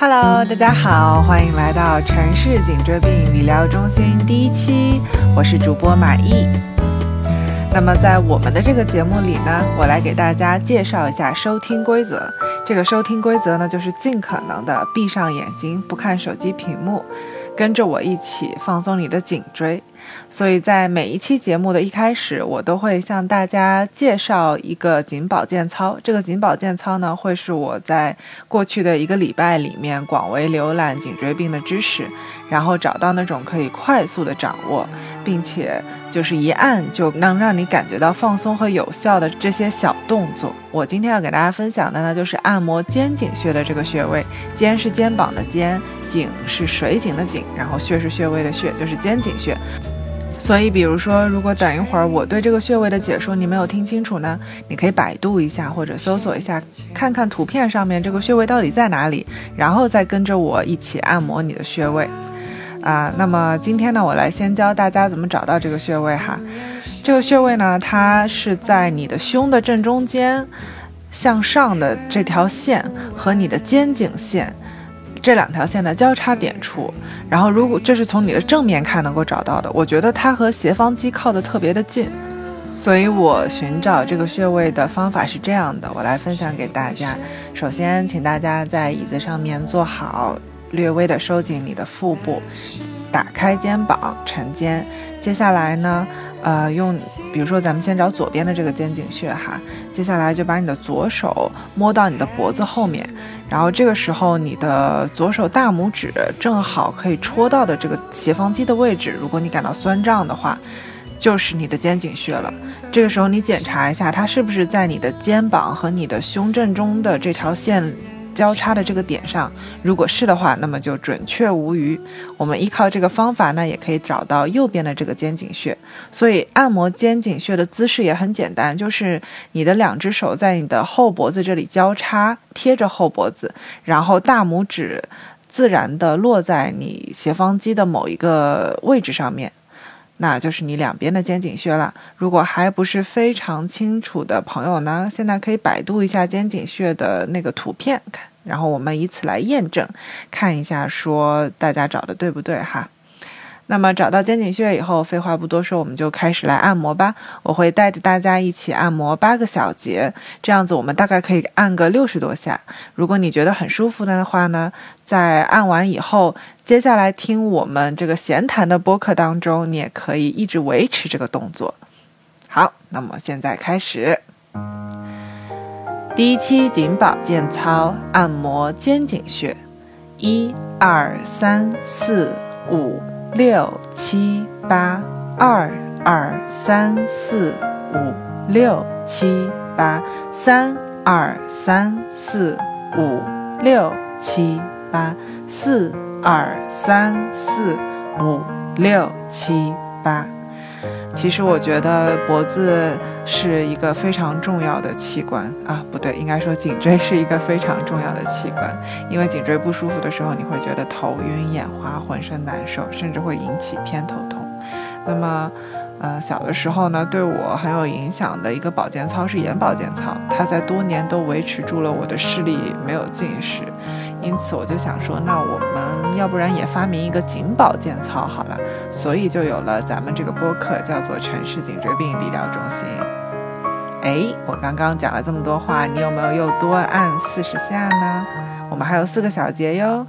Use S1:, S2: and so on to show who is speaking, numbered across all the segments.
S1: Hello，大家好，欢迎来到城市颈椎病理疗中心第一期，我是主播马毅。那么在我们的这个节目里呢，我来给大家介绍一下收听规则。这个收听规则呢，就是尽可能的闭上眼睛，不看手机屏幕，跟着我一起放松你的颈椎。所以在每一期节目的一开始，我都会向大家介绍一个颈保健操。这个颈保健操呢，会是我在过去的一个礼拜里面广为浏览颈椎病的知识，然后找到那种可以快速的掌握，并且就是一按就能让你感觉到放松和有效的这些小动作。我今天要给大家分享的呢，就是按摩肩颈穴的这个穴位。肩是肩膀的肩，颈是水井的井，然后穴是穴位的穴，就是肩颈穴。所以，比如说，如果等一会儿我对这个穴位的解说你没有听清楚呢，你可以百度一下或者搜索一下，看看图片上面这个穴位到底在哪里，然后再跟着我一起按摩你的穴位。啊，那么今天呢，我来先教大家怎么找到这个穴位哈。这个穴位呢，它是在你的胸的正中间向上的这条线和你的肩颈线。这两条线的交叉点处，然后如果这是从你的正面看能够找到的，我觉得它和斜方肌靠得特别的近，所以我寻找这个穴位的方法是这样的，我来分享给大家。首先，请大家在椅子上面坐好，略微的收紧你的腹部，打开肩膀，沉肩。接下来呢？呃，用，比如说，咱们先找左边的这个肩颈穴哈，接下来就把你的左手摸到你的脖子后面，然后这个时候你的左手大拇指正好可以戳到的这个斜方肌的位置，如果你感到酸胀的话，就是你的肩颈穴了。这个时候你检查一下，它是不是在你的肩膀和你的胸正中的这条线。交叉的这个点上，如果是的话，那么就准确无余。我们依靠这个方法呢，也可以找到右边的这个肩颈穴。所以按摩肩颈穴的姿势也很简单，就是你的两只手在你的后脖子这里交叉，贴着后脖子，然后大拇指自然的落在你斜方肌的某一个位置上面。那就是你两边的肩颈穴了。如果还不是非常清楚的朋友呢，现在可以百度一下肩颈穴的那个图片看，然后我们以此来验证，看一下说大家找的对不对哈。那么找到肩颈穴以后，废话不多说，我们就开始来按摩吧。我会带着大家一起按摩八个小节，这样子我们大概可以按个六十多下。如果你觉得很舒服的话呢，在按完以后，接下来听我们这个闲谈的播客当中，你也可以一直维持这个动作。好，那么现在开始，第一期颈保健操，按摩肩颈穴，一二三四五。六七八，二二三四五六七八，三二三四五六七八，四二三四五六七八。其实我觉得脖子是一个非常重要的器官啊，不对，应该说颈椎是一个非常重要的器官。因为颈椎不舒服的时候，你会觉得头晕眼花、浑身难受，甚至会引起偏头痛。那么，呃，小的时候呢，对我很有影响的一个保健操是眼保健操，它在多年都维持住了我的视力没有近视。因此我就想说，那我们要不然也发明一个颈保健操好了，所以就有了咱们这个播客，叫做城市颈椎病理疗中心。哎，我刚刚讲了这么多话，你有没有又多按四十下呢？我们还有四个小节哟，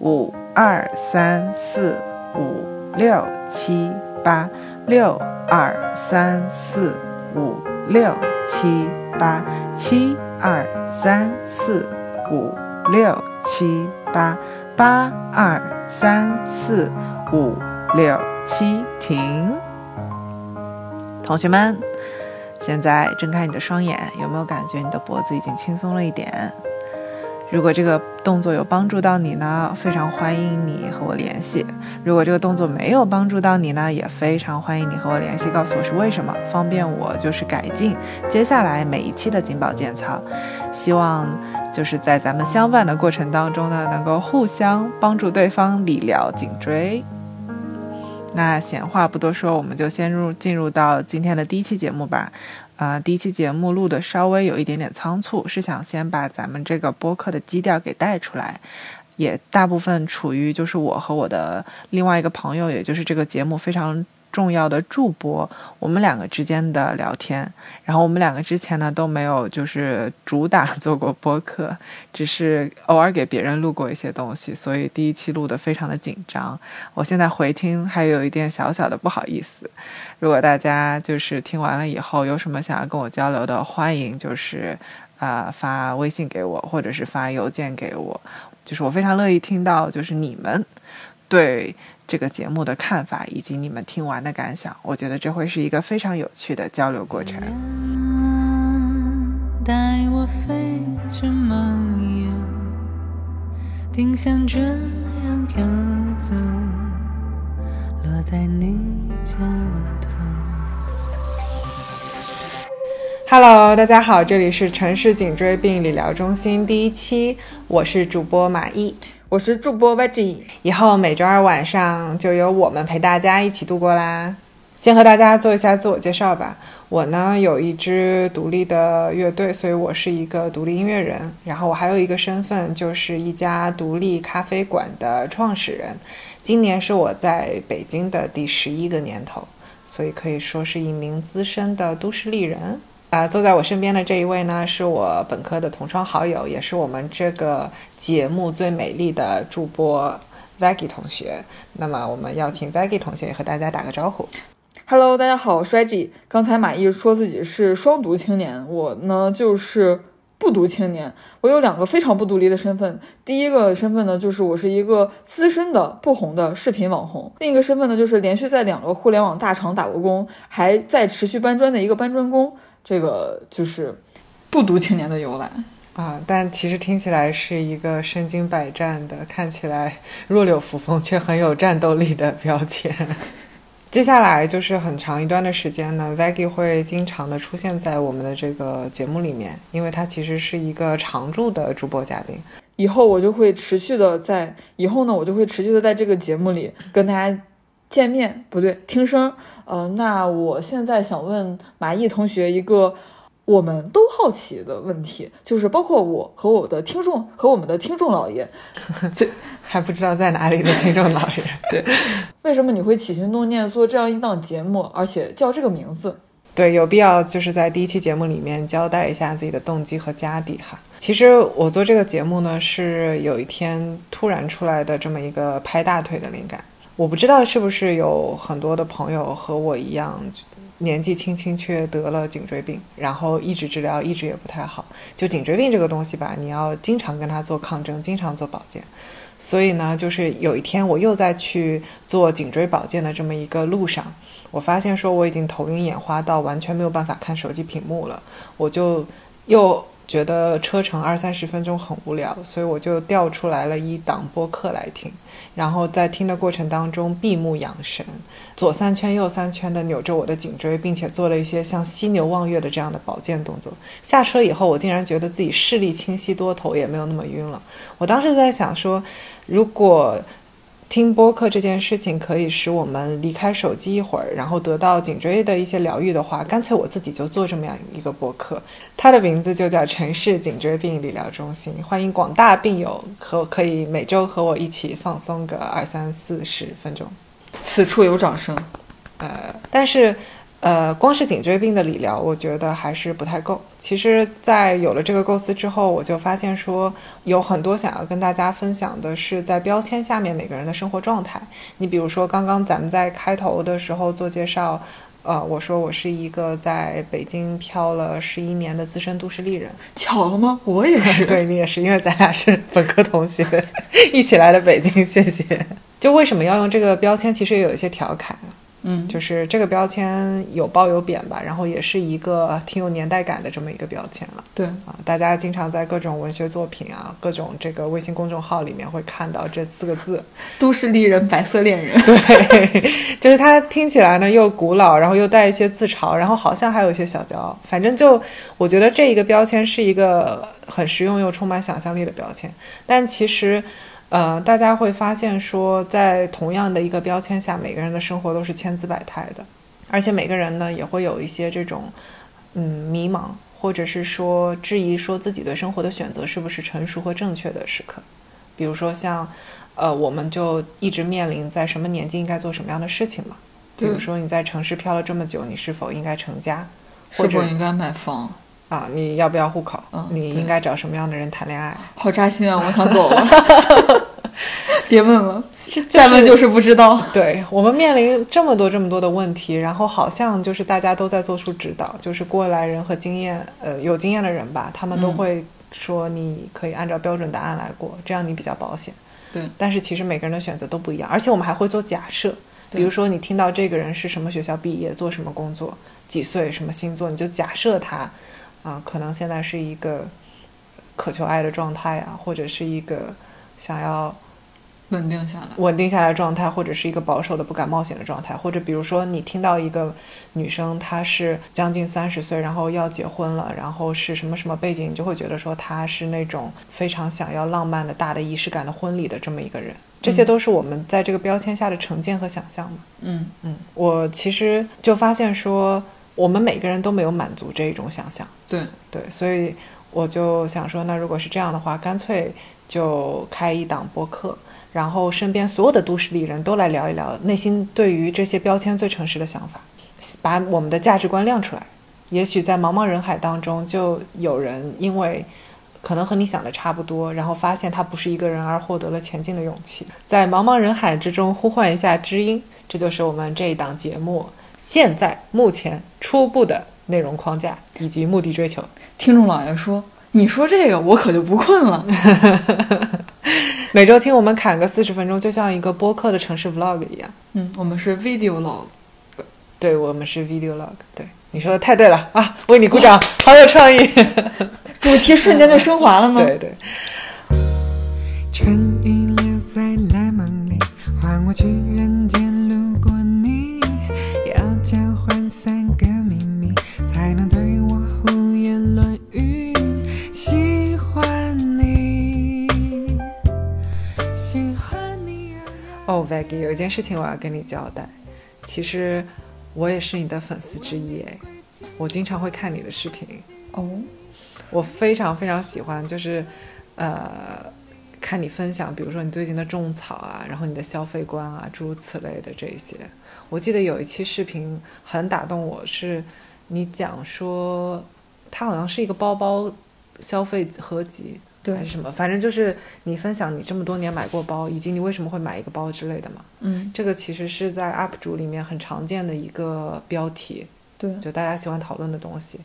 S1: 五二三四五六七八，六二三四五六七八，七二三四五六。七八八二三四五六七，停。同学们，现在睁开你的双眼，有没有感觉你的脖子已经轻松了一点？如果这个动作有帮助到你呢，非常欢迎你和我联系；如果这个动作没有帮助到你呢，也非常欢迎你和我联系，告诉我是为什么，方便我就是改进接下来每一期的颈保健操。希望就是在咱们相伴的过程当中呢，能够互相帮助对方理疗颈椎。那闲话不多说，我们就先入进入到今天的第一期节目吧。啊，第一期节目录的稍微有一点点仓促，是想先把咱们这个播客的基调给带出来。也大部分处于就是我和我的另外一个朋友，也就是这个节目非常。重要的助播，我们两个之间的聊天，然后我们两个之前呢都没有就是主打做过播客，只是偶尔给别人录过一些东西，所以第一期录的非常的紧张。我现在回听还有一点小小的不好意思。如果大家就是听完了以后有什么想要跟我交流的，欢迎就是啊发微信给我，或者是发邮件给我，就是我非常乐意听到就是你们对。这个节目的看法以及你们听完的感想，我觉得这会是一个非常有趣的交流过程。带我飞去梦游，定像这样飘走，落在你肩头。Hello，大家好，这里是城市颈椎病理疗中心第一期，我是主播马毅。
S2: 我是主播 VG，
S1: 以后每周二晚上就由我们陪大家一起度过啦。先和大家做一下自我介绍吧。我呢有一支独立的乐队，所以我是一个独立音乐人。然后我还有一个身份，就是一家独立咖啡馆的创始人。今年是我在北京的第十一个年头，所以可以说是一名资深的都市丽人。啊，坐在我身边的这一位呢，是我本科的同窗好友，也是我们这个节目最美丽的主播 Vaggie 同学。那么，我们邀请 Vaggie 同学也和大家打个招呼。
S2: Hello，大家好，我是 Vaggie。刚才马毅说自己是双读青年，我呢就是不读青年。我有两个非常不独立的身份。第一个身份呢，就是我是一个资深的不红的视频网红；另一个身份呢，就是连续在两个互联网大厂打过工，还在持续搬砖的一个搬砖工。这个就是不读青年的由来
S1: 啊，但其实听起来是一个身经百战的，看起来弱柳扶风却很有战斗力的标签。接下来就是很长一段的时间呢，Vaggie 会经常的出现在我们的这个节目里面，因为他其实是一个常驻的主播嘉宾。
S2: 以后我就会持续的在，以后呢我就会持续的在这个节目里跟大家见面，不对，听声。呃，那我现在想问马毅同学一个我们都好奇的问题，就是包括我和我的听众和我们的听众老爷，
S1: 这还不知道在哪里的听众老爷，
S2: 对，为什么你会起心动念做这样一档节目，而且叫这个名字？
S1: 对，有必要就是在第一期节目里面交代一下自己的动机和家底哈。其实我做这个节目呢，是有一天突然出来的这么一个拍大腿的灵感。我不知道是不是有很多的朋友和我一样，年纪轻轻却得了颈椎病，然后一直治疗一直也不太好。就颈椎病这个东西吧，你要经常跟他做抗争，经常做保健。所以呢，就是有一天我又在去做颈椎保健的这么一个路上，我发现说我已经头晕眼花到完全没有办法看手机屏幕了，我就又。觉得车程二三十分钟很无聊，所以我就调出来了一档播客来听。然后在听的过程当中闭目养神，左三圈右三圈的扭着我的颈椎，并且做了一些像犀牛望月的这样的保健动作。下车以后，我竟然觉得自己视力清晰多，头也没有那么晕了。我当时在想说，如果。听播客这件事情可以使我们离开手机一会儿，然后得到颈椎的一些疗愈的话，干脆我自己就做这么样一个播客。它的名字就叫城市颈椎病理疗中心，欢迎广大病友和可以每周和我一起放松个二三四十分钟。
S2: 此处有掌声。
S1: 呃，但是。呃，光是颈椎病的理疗，我觉得还是不太够。其实，在有了这个构思之后，我就发现说，有很多想要跟大家分享的是在标签下面每个人的生活状态。你比如说，刚刚咱们在开头的时候做介绍，呃，我说我是一个在北京漂了十一年的资深都市丽人，
S2: 巧了吗？我也是，
S1: 对你也是，因为咱俩是本科同学，一起来的北京。谢谢。就为什么要用这个标签？其实也有一些调侃。
S2: 嗯，
S1: 就是这个标签有褒有贬吧，然后也是一个挺有年代感的这么一个标签了。
S2: 对
S1: 啊，大家经常在各种文学作品啊、各种这个微信公众号里面会看到这四个字“
S2: 都市丽人”“白色恋人”。
S1: 对，就是它听起来呢又古老，然后又带一些自嘲，然后好像还有一些小骄傲。反正就我觉得这一个标签是一个很实用又充满想象力的标签，但其实。呃，大家会发现说，在同样的一个标签下，每个人的生活都是千姿百态的，而且每个人呢也会有一些这种，嗯，迷茫，或者是说质疑，说自己对生活的选择是不是成熟和正确的时刻。比如说像，呃，我们就一直面临在什么年纪应该做什么样的事情嘛。比如说你在城市漂了这么久，你是否应该成家？
S2: 或者应该买房？
S1: 啊，你要不要户口？
S2: 嗯
S1: 你应该找什么样的人谈恋爱？
S2: 好扎心啊！我想走了，别问了，
S1: 就
S2: 再问就是不知道。
S1: 对我们面临这么多这么多的问题，然后好像就是大家都在做出指导，就是过来人和经验呃有经验的人吧，他们都
S2: 嗯
S1: 会说你可以按照标准答案来过，这样你比较保险。
S2: 对，
S1: 但是其实每个人的选择都不一样，而且我们还会做假设，比如说你听到这个人是什么学校毕业，做什么工作，几岁，什么星座，你就假设他啊、可能现在是一个渴求爱的状态啊，或者是一个想要
S2: 稳定下来。
S1: 稳定下来的状态，或者是一个保守的不敢冒险的状态，或者比如说你听到一个女生她是将近三十岁，然后要结婚了，然后是什么什么背景，你就会觉得说她是那种非常想要浪漫的大的仪式感的婚礼的这么一个人。这些都是我们在这个标签下的成见和想象嘛。
S2: 嗯
S1: 嗯，我其实就发现说，我们每个人都没有满足这一种想象。
S2: 对
S1: 对，所以我就想说，那如果是这样的话，干脆就开一档播客，然后身边所有的都市丽人都来聊一聊内心对于这些标签最诚实的想法，把我们的价值观亮出来。也许在茫茫人海当中，就有人因为可能和你想的差不多，然后发现他不是一个人，而获得了前进的勇气。在茫茫人海之中呼唤一下知音，这就是我们这一档节目现在目前初步的内容框架以及目的追求。
S2: 听众老爷说：“你说这个，我可就不困了。
S1: 每周听我们侃个四十分钟，就像一个播客的城市 vlog 一样。”
S2: 嗯，我们是 video log。
S1: 对我们是 video log。对，你说的太对了啊！为你鼓掌，好有创意。
S2: 主题瞬间就升华了呢。
S1: 对对，
S3: 春雨留在蓝梦里，换我去人间路
S1: ，Veggie，有一件事情我要跟你交代。其实我也是你的粉丝之一哎，我经常会看你的视频，
S2: 哦，
S1: 我非常非常喜欢，就是呃。看你分享，比如说你最近的种草啊，然后你的消费观啊，诸如此类的这一些。我记得有一期视频很打动我，是你讲说，它好像是一个包包消费合集，
S2: 对
S1: 还是什么，反正就是你分享你这么多年买过包，以及你为什么会买一个包之类的嘛。
S2: 嗯，
S1: 这个其实是在 UP 主里面很常见的一个标题，
S2: 对，
S1: 就大家喜欢讨论的东西。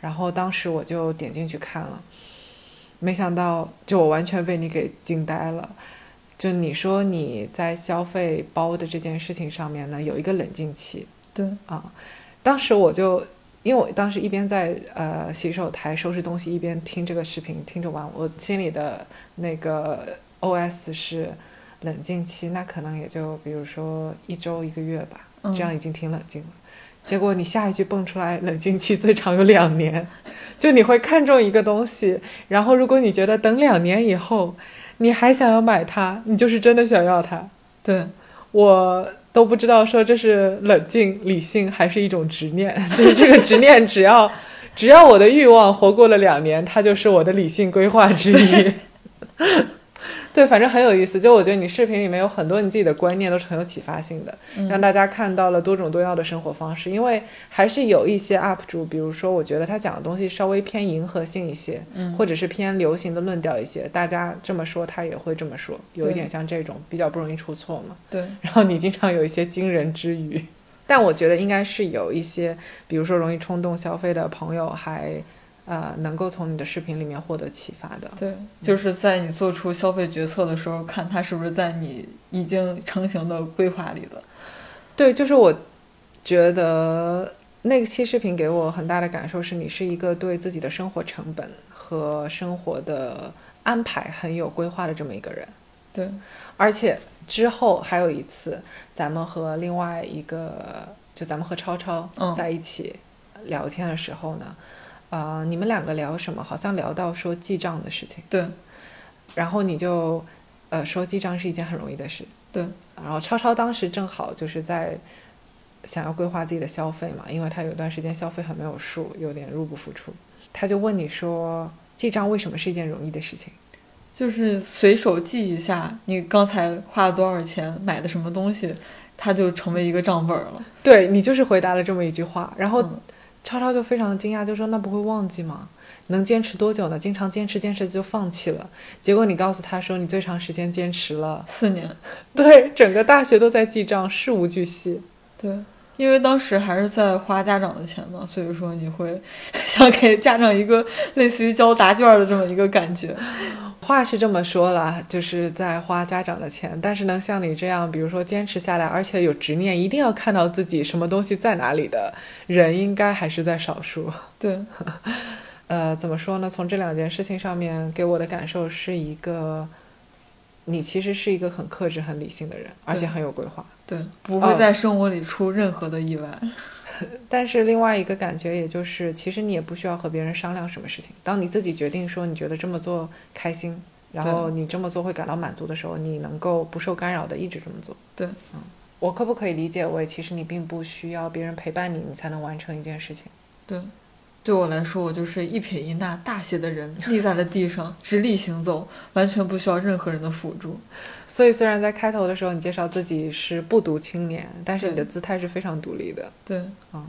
S1: 然后当时我就点进去看了，没想到就我完全被你给惊呆了。就你说你在消费包的这件事情上面呢，有一个冷静期
S2: 对，
S1: 啊。当时我就因为我当时一边在呃洗手台收拾东西，一边听这个视频，听着完，我心里的那个 OS 是冷静期，那可能也就比如说一周一个月吧，
S2: 嗯
S1: 这样已经挺冷静了。结果你下一句蹦出来，冷静期最长有两年，就你会看中一个东西，然后如果你觉得等两年以后你还想要买它，你就是真的想要它。
S2: 对，
S1: 我都不知道说这是冷静、理性还是一种执念，就是这个执念，只要只要我的欲望活过了两年，它就是我的理性规划之一。对，反正很有意思。就我觉得你视频里面有很多你自己的观念都是很有启发性的，让大家看到了多种多样的生活方式。因为还是有一些 UP 主，比如说我觉得他讲的东西稍微偏迎合性一些，
S2: 嗯
S1: 或者是偏流行的论调一些，大家这么说他也会这么说，有一点像这种比较不容易出错嘛。
S2: 对，
S1: 然后你经常有一些惊人之语，但我觉得应该是有一些，比如说容易冲动消费的朋友还，呃能够从你的视频里面获得启发的。
S2: 对，就是在你做出消费决策的时候，看它是不是在你已经成型的规划里的。
S1: 对，就是我觉得那个期视频给我很大的感受是，你是一个对自己的生活成本和生活的安排很有规划的这么一个人。
S2: 对，
S1: 而且之后还有一次，咱们和另外一个，就咱们和超超
S2: 嗯
S1: 在一起聊天的时候呢，呃，你们两个聊什么？好像聊到说记账的事情，
S2: 对，
S1: 然后你就呃说记账是一件很容易的事，
S2: 对，
S1: 然后超超当时正好就是在想要规划自己的消费嘛，因为他有一段时间消费很没有数，有点入不敷出，他就问你说记账为什么是一件容易的事情？
S2: 就是随手记一下你刚才花了多少钱买的什么东西，它就成为一个账本了。
S1: 对你就是回答了这么一句话，然后
S2: 嗯
S1: 超超就非常的惊讶，就说那不会忘记吗？能坚持多久呢？经常坚持坚持就放弃了，结果你告诉他说你最长时间坚持了，
S2: 四年，
S1: 对，整个大学都在记账，事无巨细。
S2: 对，因为当时还是在花家长的钱嘛，所以说你会 想给家长一个类似于交答卷的这么一个感觉。
S1: 话是这么说了，就是在花家长的钱，但是能像你这样，比如说坚持下来，而且有执念，一定要看到自己什么东西在哪里的人，应该还是在少数。
S2: 对，
S1: 呃，怎么说呢？从这两件事情上面给我的感受是一个，你其实是一个很克制、很理性的人，而且很有规划。
S2: 对，不会在生活里出任何的意外。
S1: 但是另外一个感觉，也就是其实你也不需要和别人商量什么事情。当你自己决定说你觉得这么做开心，然后你这么做会感到满足的时候，你能够不受干扰的一直这么做。
S2: 对，
S1: 嗯，我可不可以理解为其实你并不需要别人陪伴你，你才能完成一件事情？
S2: 对，对我来说，我就是一撇一捺大写的人，立在了地上，直立行走，完全不需要任何人的辅助。
S1: 所以虽然在开头的时候你介绍自己是不读青年，但是你的姿态是非常独立的。
S2: 对，啊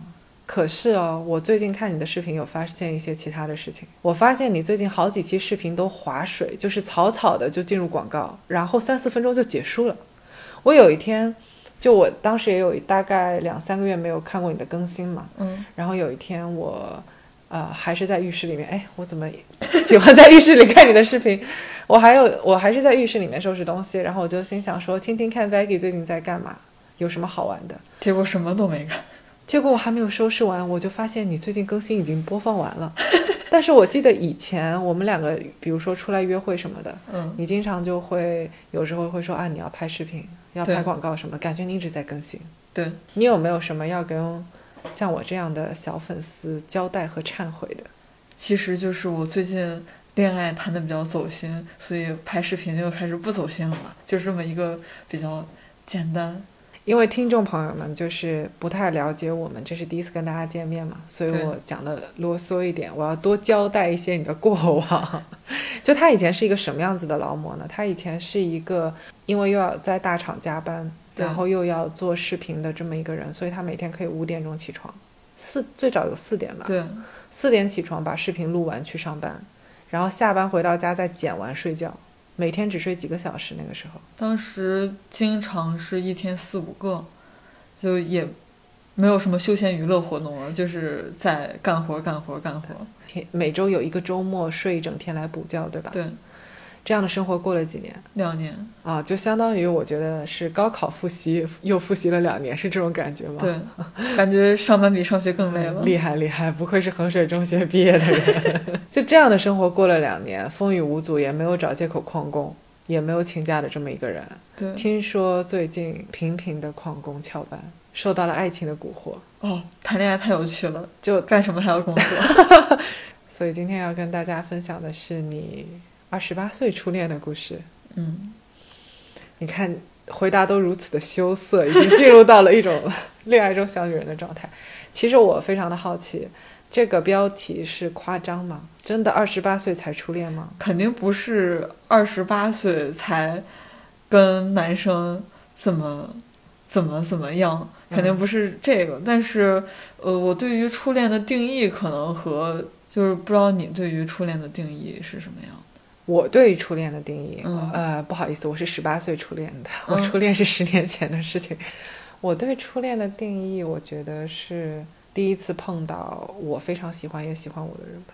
S1: 可是哦，我最近看你的视频，有发现一些其他的事情。我发现你最近好几期视频都划水，就是草草的就进入广告，然后三四分钟就结束了。我有一天，就我当时也有大概两三个月没有看过你的更新嘛，
S2: 嗯，
S1: 然后有一天我，呃，还是在浴室里面，哎，我怎么喜欢在浴室里看你的视频？我还有，我还是在浴室里面收拾东西，然后我就心想说，听听看 Vaggie 最近在干嘛，有什么好玩的。
S2: 结果什么都没干。
S1: 结果我还没有收拾完，我就发现你最近更新已经播放完了。但是我记得以前我们两个，比如说出来约会什么的，
S2: 嗯，
S1: 你经常就会有时候会说啊，你要拍视频，要拍广告什么，感觉你一直在更新。
S2: 对，
S1: 你有没有什么要跟像我这样的小粉丝交代和忏悔的？
S2: 其实就是我最近恋爱谈的比较走心，所以拍视频就开始不走心了嘛，就是这么一个比较简单。
S1: 因为听众朋友们就是不太了解我们，这是第一次跟大家见面嘛，所以我讲的啰嗦一点，我要多交代一些你的过往。就他以前是一个什么样子的劳模呢？他以前是一个因为又要在大厂加班，
S2: 对
S1: 然后又要做视频的这么一个人，所以他每天可以五点钟起床，四最早有四点吧，
S2: 对，
S1: 四点起床把视频录完去上班，然后下班回到家再剪完睡觉，每天只睡几个小时。那个时候，
S2: 当时经常是一天四五个，就也没有什么休闲娱乐活动了，就是在干活干活干活。
S1: 天每周有一个周末睡一整天来补觉，对吧？
S2: 对，
S1: 这样的生活过了几年
S2: 两年，
S1: 啊，就相当于我觉得是高考复习又复习了两年，是这种感觉吗？
S2: 对，感觉上班比上学更累了。
S1: 厉害厉害，不愧是衡水中学毕业的人。就这样的生活过了两年，风雨无阻，也没有找借口旷工，也没有请假的这么一个人。
S2: 对，
S1: 听说最近频频的旷工翘班，受到了爱情的蛊惑，
S2: 哦，谈恋爱太有趣了，
S1: 就
S2: 干什么还要工作？
S1: 所以今天要跟大家分享的是你二十八岁初恋的故事。
S2: 嗯，
S1: 你看，回答都如此的羞涩，已经进入到了一种恋爱中小女人的状态。其实我非常的好奇，这个标题是夸张吗？真的二十八岁才初恋吗？
S2: 肯定不是二十八岁才跟男生怎么怎么怎么样，肯定不是这个。但是，呃，我对于初恋的定义可能和就是不知道你对于初恋的定义是什么样的。
S1: 我对于初恋的定义，
S2: 嗯
S1: 呃，不好意思，我是十八岁初恋的，
S2: 嗯
S1: 我初恋是十年前的事情。我对初恋的定义，我觉得是第一次碰到我非常喜欢也喜欢我的人吧。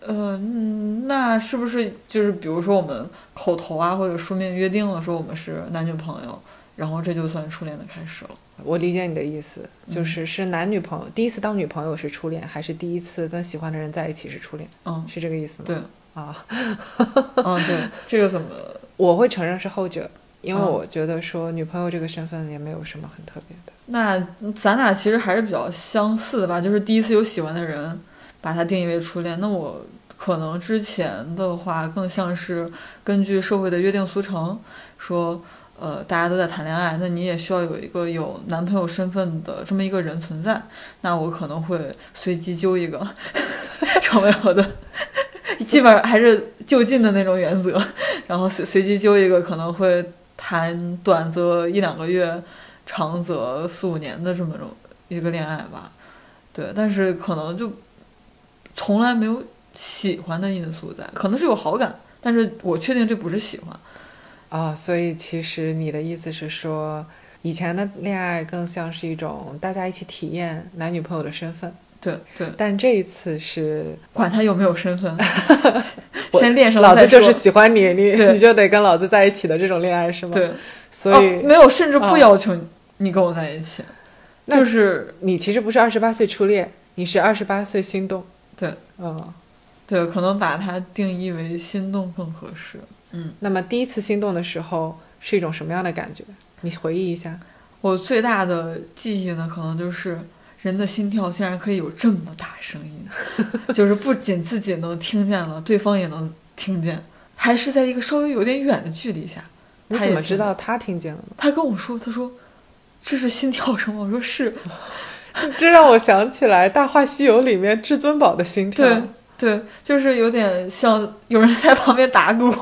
S2: 呃，嗯那是不是就是比如说我们口头啊或者书面约定了说我们是男女朋友，然后这就算初恋的开始了？
S1: 我理解你的意思，
S2: 嗯
S1: 就是是男女朋友、第一次当女朋友是初恋，还是第一次跟喜欢的人在一起是初恋？
S2: 嗯，
S1: 是这个意思吗？
S2: 对，
S1: 啊，
S2: 嗯，对，这个怎么？
S1: 我会承认是后者，因为
S2: 嗯
S1: 我觉得说女朋友这个身份也没有什么很特别的。
S2: 那咱俩其实还是比较相似的吧，就是第一次有喜欢的人，把他定义为初恋。那我可能之前的话更像是根据社会的约定俗成，说，呃，大家都在谈恋爱，那你也需要有一个有男朋友身份的这么一个人存在。那我可能会随机揪一个，成为我的 基本上还是就近的那种原则，然后随随机揪一个，可能会谈短则一两个月，长则四五年的这么种一个恋爱吧。对，但是可能就从来没有喜欢的因素在，可能是有好感，但是我确定这不是喜欢。
S1: 哦，所以其实你的意思是说，以前的恋爱更像是一种大家一起体验男女朋友的身份，
S2: 对对，
S1: 但这一次是
S2: 管他有没有身份，先恋上。
S1: 老子就是喜欢你，你你就得跟老子在一起的这种恋爱是吗？，
S2: 对，
S1: 所以、
S2: 哦、没有，甚至不
S1: 哦
S2: 要求你跟我在一起，
S1: 那
S2: 就是
S1: 你其实不是二十八岁初恋，你是二十八岁心动。
S2: 对，
S1: 嗯，
S2: 对，可能把它定义为心动更合适。嗯，
S1: 那么第一次心动的时候是一种什么样的感觉？你回忆一下。
S2: 我最大的记忆呢，可能就是人的心跳竟然可以有这么大声音，就是不仅自己能听见了，对方也能听见，还是在一个稍微有点远的距离下。
S1: 你怎么？知道他听见了呢？
S2: 他跟我说，他说这是心跳声吗？我说是。
S1: 这让我想起来《大话西游》里面至尊宝的心跳。
S2: 对对，就是有点像有人在旁边打鼓。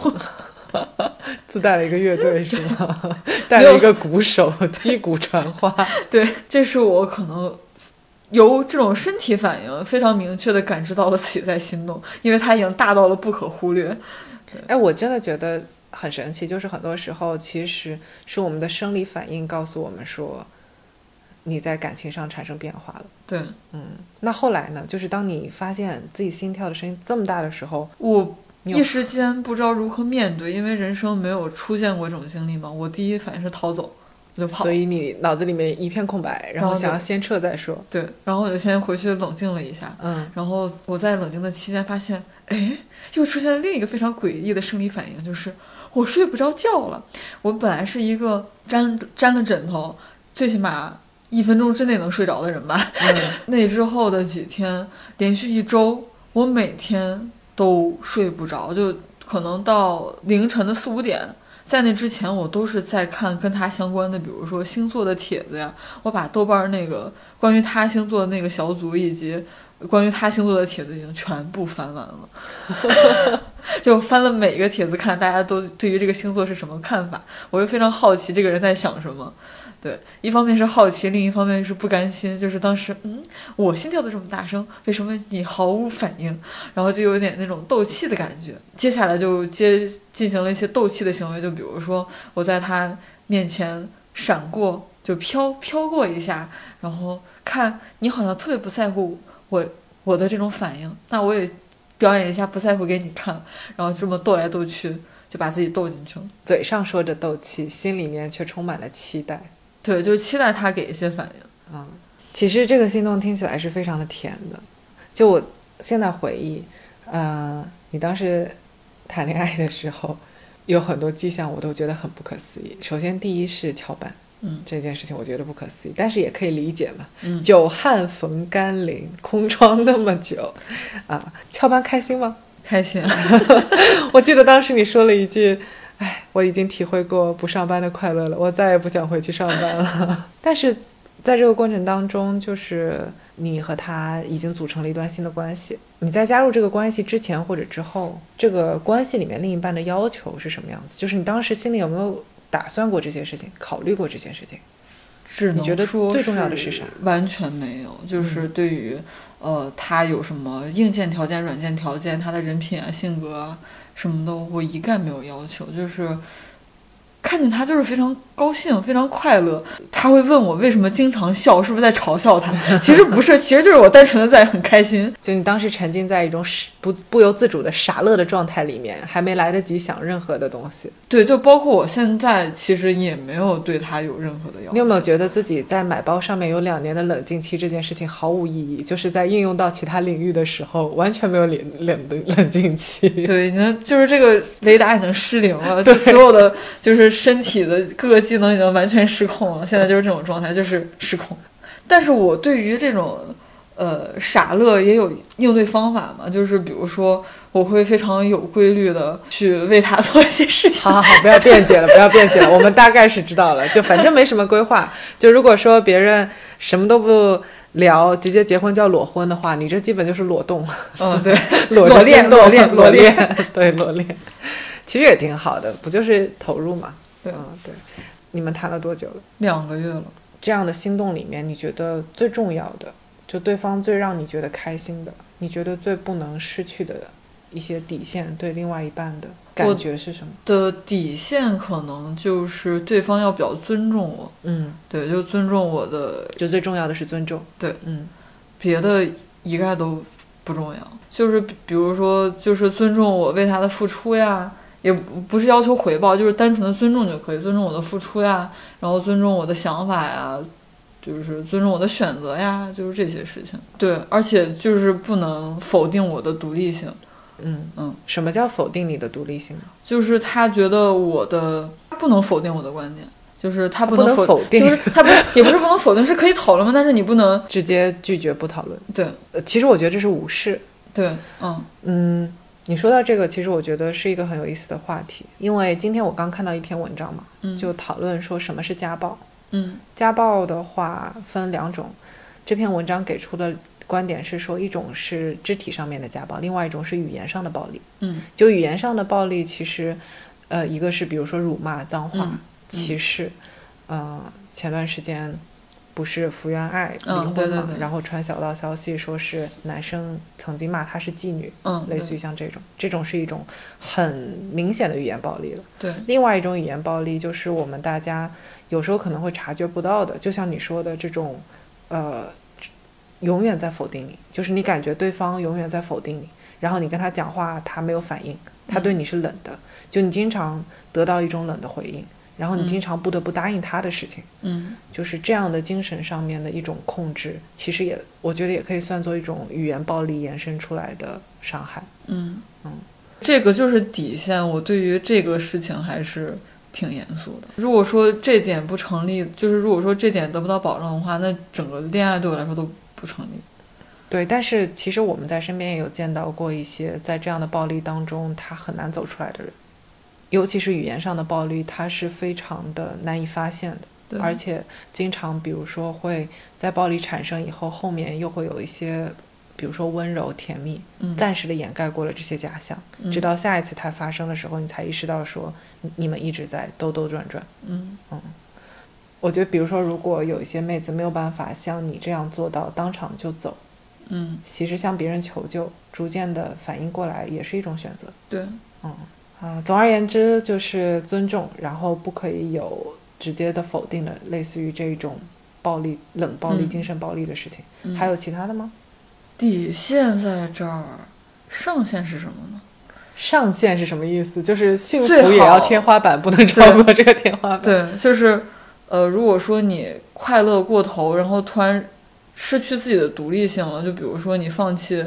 S1: 自带了一个乐队是吗？带了一个鼓手击鼓传花。
S2: 对，这是我可能由这种身体反应非常明确的感知到了自己在心动，因为它已经大到了不可忽略。
S1: 哎，我真的觉得很神奇，就是很多时候其实是我们的生理反应告诉我们说你在感情上产生变化了。
S2: 对
S1: 嗯，那后来呢？就是当你发现自己心跳的声音这么大的时候，
S2: 我一时间不知道如何面对，因为人生没有出现过这种经历嘛。我第一反应是逃走，我就跑
S1: 所。以你脑子里面一片空白，然后想要先撤再说。
S2: 对，然后我就先回去冷静了一下。
S1: 嗯，
S2: 然后我在冷静的期间发现，哎，又出现了另一个非常诡异的生理反应，就是我睡不着觉了。我本来是一个沾沾了枕头，最起码一分钟之内能睡着的人吧。那之后的几天，连续一周，我每天都睡不着，就可能到凌晨的四五点。在那之前，我都是在看跟他相关的，比如说星座的帖子呀。我把豆瓣那个关于他星座的那个小组以及关于他星座的帖子已经全部翻完了，就翻了每一个帖子看，大家都对于这个星座是什么看法。我就非常好奇这个人在想什么。对，一方面是好奇，另一方面是不甘心。就是当时，嗯，我心跳的这么大声，为什么你毫无反应？然后就有点那种斗气的感觉。接下来就接进行了一些斗气的行为，就比如说我在他面前闪过，就飘飘过一下，然后看你好像特别不在乎我我的这种反应，那我也表演一下不在乎给你看，然后这么斗来斗去，就把自己斗进去了。
S1: 嘴上说着斗气，心里面却充满了期待。
S2: 对，就是期待他给一些反应。
S1: 啊、其实这个心动听起来是非常的甜的。就我现在回忆，呃，你当时谈恋爱的时候，有很多迹象我都觉得很不可思议。首先，第一是翘班，
S2: 嗯
S1: 这件事情我觉得不可思议，但是也可以理解嘛。
S2: 嗯
S1: 久旱逢甘霖，空窗那么久，啊，翘班开心吗？
S2: 开心，
S1: 我记得当时你说了一句：“哎，我已经体会过不上班的快乐了，我再也不想回去上班了。”但是在这个过程当中，就是你和他已经组成了一段新的关系。你在加入这个关系之前或者之后，这个关系里面另一半的要求是什么样子？就是你当时心里有没有打算过这些事情，考虑过这些事情？
S2: 只能
S1: 你觉得
S2: 说
S1: 最重要的是啥？
S2: 完全没有，就是对于、呃他有什么硬件条件、软件条件，他的人品啊、性格啊什么的，我一概没有要求，就是。看见他就是非常高兴，非常快乐。他会问我为什么经常笑，是不是在嘲笑他？其实不是，其实就是我单纯的在很开心。
S1: 就你当时沉浸在一种不不由自主的傻乐的状态里面，还没来得及想任何的东西。
S2: 对，就包括我现在，其实也没有对他有任何的要求。
S1: 你有没有觉得自己在买包上面有两年的冷静期这件事情毫无意义？就是在应用到其他领域的时候，完全没有冷冷的冷静期。
S2: 对，你看，就是这个雷达已经失灵了，就所有的就是身体的各个技能已经完全失控了。现在就是这种状态，就是失控。但是我对于这种呃，傻乐也有应对方法嘛，就是比如说，我会非常有规律的去为他做一些事情。
S1: 好好好，不要辩解了，不要辩解了，我们大概是知道了，就反正没什么规划。就如果说别人什么都不聊，直接结婚叫裸婚的话，你这基本就是裸动，
S2: 嗯，对，
S1: 裸
S2: 裸恋
S1: 动
S2: 裸恋
S1: 裸
S2: 裸恋
S1: 恋，对裸恋，其实也挺好的，不就是投入嘛？
S2: 对
S1: 嗯，对。你们谈了多久了？
S2: 两个月了。
S1: 这样的心动里面，你觉得最重要的，就对方最让你觉得开心的，你觉得最不能失去的一些底线，对另外一半的感觉是什么？
S2: 的底线可能就是对方要比较尊重我，
S1: 嗯，
S2: 对，就尊重我的，
S1: 就最重要的是尊重。
S2: 对，
S1: 嗯
S2: 别的一概都不重要。就是比比如说，就是尊重我为他的付出呀，也不不是要求回报，就是单纯的尊重就可以，尊重我的付出呀，然后尊重我的想法呀，就是尊重我的选择呀，就是这些事情。对，而且就是不能否定我的独立性。
S1: 嗯
S2: 嗯，
S1: 什么叫否定你的独立性呢？
S2: 就是他觉得我的不能否定我的观点，就是他不
S1: 不能
S2: 否，
S1: 定
S2: 就是他不也不是不能否定，是可以讨论嘛，但是你不能
S1: 直接拒绝不讨论。
S2: 对
S1: 呃，其实我觉得这是无视。
S2: 对嗯
S1: 嗯，你说到这个，其实我觉得是一个很有意思的话题，因为今天我刚看到一篇文章嘛，
S2: 嗯
S1: 就讨论说什么是家暴。
S2: 嗯。
S1: 家暴的话分两种，这篇文章给出的观点是说，一种是肢体上面的家暴，另外一种是语言上的暴力。
S2: 嗯。
S1: 就语言上的暴力，其实，呃，一个是比如说辱骂、脏话、
S2: 嗯。
S1: 歧视，呃，前段时间不是福原爱离
S2: 嗯
S1: 婚嘛，
S2: 对对对。
S1: 然后传小道消息说是男生曾经骂她是妓女，
S2: 嗯，
S1: 类似于像这种，这种是一种很明显的语言暴力了。
S2: 对。
S1: 另外一种语言暴力就是我们大家有时候可能会察觉不到的，就像你说的这种，呃，永远在否定你，就是你感觉对方永远在否定你，然后你跟他讲话，他没有反应，他对你是冷的，就你经常得到一种冷的回应，然后你经常不得不答应他的事情，
S2: 嗯
S1: 就是这样的精神上面的一种控制，其实也我觉得也可以算作一种语言暴力延伸出来的伤害。
S2: 嗯
S1: 嗯，
S2: 这个就是底线。我对于这个事情还是挺严肃的。如果说这点不成立，就是如果说这点得不到保障的话，那整个恋爱对我来说都不成立。
S1: 对，但是其实我们在身边也有见到过一些在这样的暴力当中，他很难走出来的人，尤其是语言上的暴力，它是非常的难以发现的，而且经常比如说会在暴力产生以后，后面又会有一些，比如说温柔甜蜜，
S2: 嗯。
S1: 暂时的掩盖过了这些假象，
S2: 嗯。
S1: 直到下一次它发生的时候，你才意识到说你你们一直在兜兜转转。嗯。
S2: 嗯。
S1: 我觉得，比如说，如果有一些妹子没有办法像你这样做到当场就走，
S2: 嗯，
S1: 其实向别人求救，逐渐的反应过来，也是一种选择。
S2: 对，
S1: 啊，总而言之就是尊重，然后不可以有直接的否定的，类似于这种暴力、冷暴力、
S2: 嗯
S1: 精神暴力的事情。
S2: 嗯
S1: 还有其他的吗？
S2: 底线在这儿，上限是什么呢？
S1: 上限是什么意思？就是幸福也要天花板，不能超过这个天花板。
S2: 对，就是呃，如果说你快乐过头，然后突然失去自己的独立性了，就比如说你放弃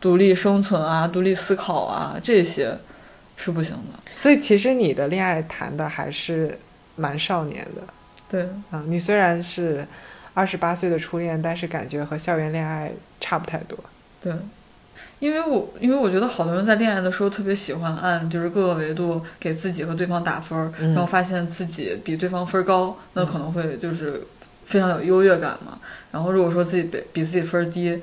S2: 独立生存啊、独立思考啊，这些是不行的。
S1: 所以其实你的恋爱谈的还是蛮少年的。
S2: 对，
S1: 嗯，你虽然是二十八岁的初恋，但是感觉和校园恋爱差不太多。
S2: 对，因为我因为我觉得好多人在恋爱的时候特别喜欢按就是各个维度给自己和对方打分然后发现自己比对方分儿高，那可能会就是非常有优越感嘛。然后如果说自己比比自己分儿低，呃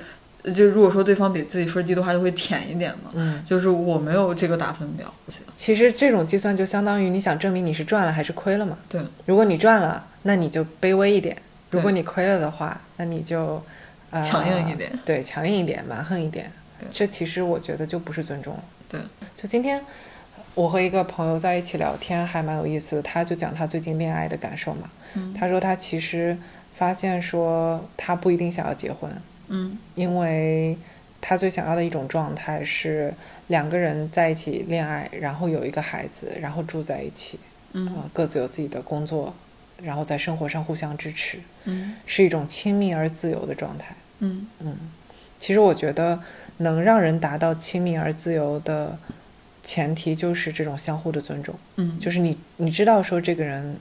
S2: 就如果说对方比自己分儿低的话，就会舔一点嘛。
S1: 嗯，
S2: 就是我没有这个打分表，不行。
S1: 其实这种计算就相当于你想证明你是赚了还是亏了嘛。
S2: 对，
S1: 如果你赚了，那你就卑微一点；如果你亏了的话，那你就、呃、
S2: 强硬一点。
S1: 对，强硬一点，蛮横一点
S2: 对。
S1: 这其实我觉得就不是尊重了。
S2: 对，
S1: 就今天我和一个朋友在一起聊天，还蛮有意思的。他就讲他最近恋爱的感受嘛。
S2: 嗯
S1: 他说他其实发现说他不一定想要结婚，
S2: 嗯。
S1: 因为他最想要的一种状态是两个人在一起恋爱，然后有一个孩子，然后住在一起，
S2: 嗯。
S1: 啊，各自有自己的工作，然后在生活上互相支持，
S2: 嗯。
S1: 是一种亲密而自由的状态。
S2: 嗯。
S1: 嗯，其实我觉得能让人达到亲密而自由的前提就是这种相互的尊重，
S2: 嗯，
S1: 就是你你知道说这个人，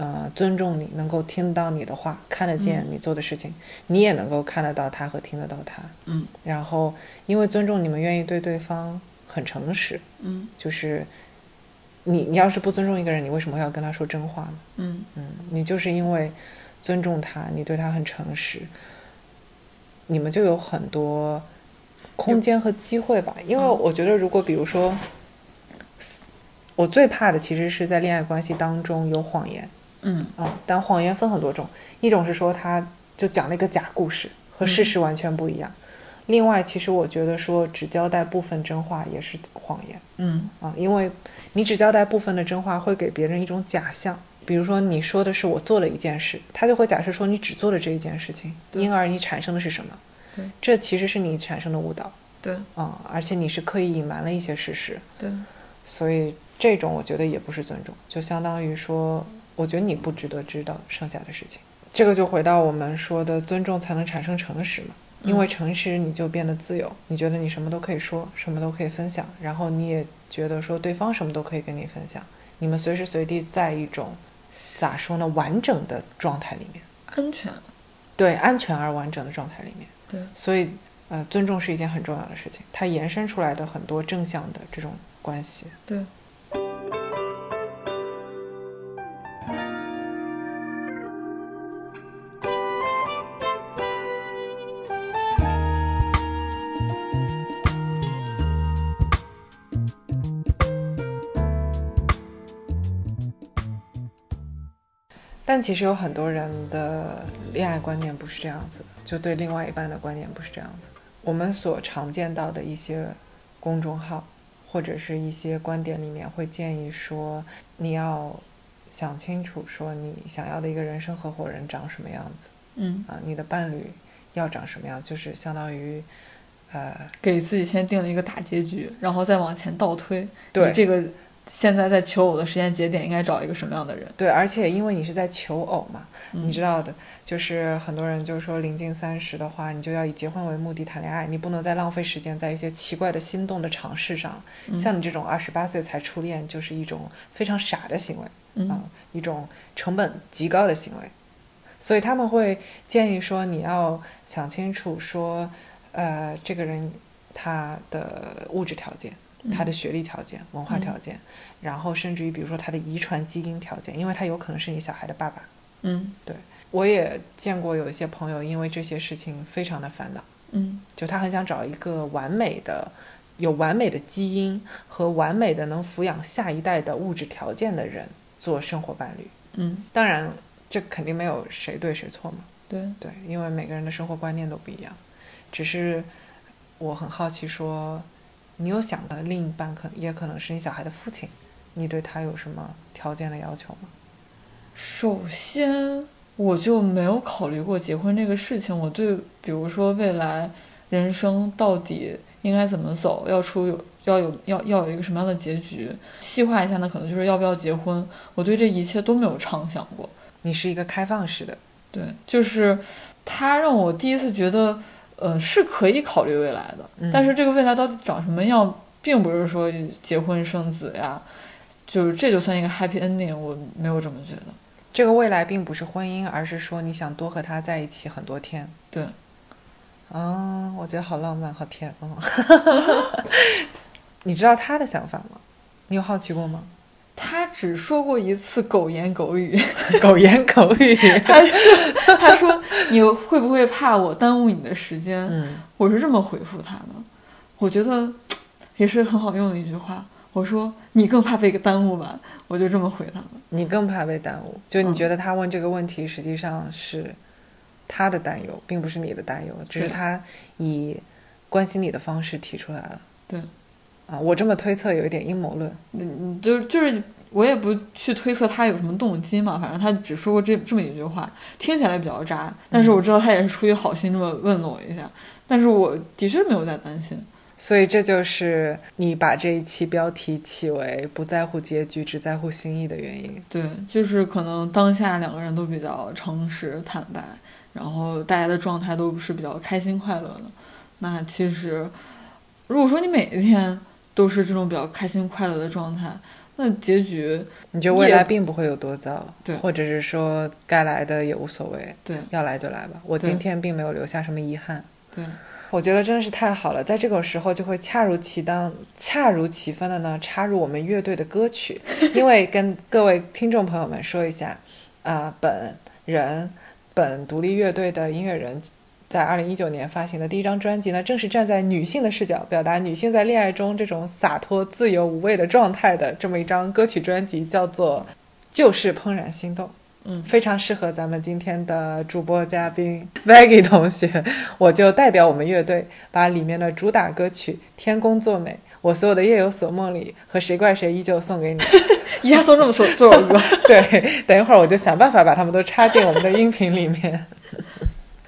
S1: 呃尊重你，能够听到你的话，看得见你做的事情，你也能够看得到他和听得到他。
S2: 嗯，
S1: 然后因为尊重你们，愿意对对方很诚实。
S2: 嗯
S1: 就是你你要是不尊重一个人，你为什么要跟他说真话呢？
S2: 嗯
S1: 嗯，你就是因为尊重他，你对他很诚实，你们就有很多空间和机会吧。因为我觉得，如果比如说，我最怕的其实是在恋爱关系当中有谎言
S2: 嗯
S1: 啊。但谎言分很多种，一种是说他就讲了一个假故事，和事实完全不一样。另外，其实我觉得说只交代部分真话也是谎言。
S2: 嗯
S1: 啊，因为你只交代部分的真话，会给别人一种假象。比如说，你说的是我做了一件事，他就会假设说你只做了这一件事情，因而你产生的是什么？
S2: 对，
S1: 这其实是你产生的误导
S2: 对
S1: 啊、而且你是刻意隐瞒了一些事实，
S2: 对
S1: 所以这种我觉得也不是尊重，就相当于说，我觉得你不值得知道剩下的事情。这个就回到我们说的尊重才能产生诚实嘛，因为诚实你就变得自由，你觉得你什么都可以说，什么都可以分享，然后你也觉得说对方什么都可以跟你分享，你们随时随地在一种咋说呢完整的状态里面，
S2: 安全。
S1: 对安全而完整的状态里面，
S2: 对。
S1: 所以呃尊重是一件很重要的事情，它延伸出来的很多正向的这种关系。
S2: 对
S1: 但其实有很多人的恋爱观念不是这样子的，就对另外一半的观念不是这样子。的。我们所常见到的一些公众号或者是一些观点里面会建议说，你要想清楚，说你想要的一个人生合伙人长什么样子。
S2: 嗯，
S1: 啊，你的伴侣要长什么样，就是相当于，呃，
S2: 给自己先定了一个大结局，然后再往前倒推，
S1: 对。
S2: 这个现在在求偶的时间节点应该找一个什么样的人？
S1: 对，而且因为你是在求偶嘛，
S2: 嗯
S1: 你知道的，就是很多人就说临近三十的话，你就要以结婚为目的谈恋爱，你不能再浪费时间在一些奇怪的心动的尝试上。
S2: 嗯
S1: 像你这种二十八岁才初恋，就是一种非常傻的行为啊、
S2: 嗯
S1: 一种成本极高的行为。所以他们会建议说，你要想清楚说，呃，这个人他的物质条件。他的学历条件、文化条件，然后甚至于比如说他的遗传基因条件，因为他有可能是你小孩的爸爸。
S2: 嗯对
S1: 我也见过有一些朋友因为这些事情非常的烦恼，
S2: 嗯
S1: 就他很想找一个完美的、有完美的基因和完美的能抚养下一代的物质条件的人做生活伴侣。
S2: 嗯，
S1: 当然，这肯定没有谁对谁错嘛，
S2: 对，
S1: 对，因为每个人的生活观念都不一样。只是我很好奇说，你有想到另一半可也可能是你小孩的父亲，你对他有什么条件的要求吗？
S2: 首先我就没有考虑过结婚这个事情。我对比如说未来人生到底应该怎么走，要出有要有要要有一个什么样的结局，细化一下呢，可能就是要不要结婚。我对这一切都没有畅想过。
S1: 你是一个开放式的，
S2: 对，就是他让我第一次觉得，呃，是可以考虑未来的，
S1: 嗯
S2: 但是这个未来到底长什么样，并不是说结婚生子呀，就是这就算一个 happy ending，我没有这么觉得。
S1: 这个未来并不是婚姻，而是说你想多和他在一起很多天。
S2: 对，
S1: 嗯，我觉得好浪漫，好甜哦。你知道他的想法吗？你有好奇过吗？
S2: 他只说过一次狗言狗语，
S1: 狗言狗语。
S2: 他说：“他说你会不会怕我耽误你的时间？”
S1: 嗯，
S2: 我是这么回复他的，我觉得也是很好用的一句话。我说：“你更怕被耽误吧？”我就这么回他了。
S1: 你更怕被耽误，就你
S2: 嗯
S1: 觉得他问这个问题实际上是他的担忧，并不是你的担忧，只是他以关心你的方式提出来了。
S2: 对，
S1: 啊，我这么推测有一点阴谋论。
S2: 嗯，就就是我也不去推测他有什么动机嘛，反正他只说过这这么一句话，听起来比较渣，但是我知道他也是出于好心这么问了我一下，但是我的确没有在担心。
S1: 所以这就是你把这一期标题起为“不在乎结局，只在乎心意”的原因。
S2: 对，就是可能当下两个人都比较诚实坦白，然后大家的状态都是比较开心快乐的。那其实，如果说你每一天都是这种比较开心快乐的状态，那结局
S1: 你觉得未来并不会有多糟，
S2: 对
S1: 或者是说该来的也无所谓，
S2: 对
S1: 要来就来吧。我今天并没有留下什么遗憾。
S2: 对
S1: 我觉得真的是太好了，在这种时候就会恰如其当、恰如其分的呢插入我们乐队的歌曲，因为跟各位听众朋友们说一下，啊、本人本独立乐队的音乐人。在二零一九年发行的第一张专辑呢，正是站在女性的视角，表达女性在恋爱中这种洒脱、自由、无畏的状态的这么一张歌曲专辑，叫做《就是怦然心动》。
S2: 嗯
S1: 非常适合咱们今天的主播嘉宾 Maggie 同学，我就代表我们乐队，把里面的主打歌曲《天公作美》、我所有的夜有所梦里和谁怪谁依旧送给你。
S2: 一下送这么多多首歌？
S1: 对，等一会儿我就想办法把它们都插进我们的音频里面。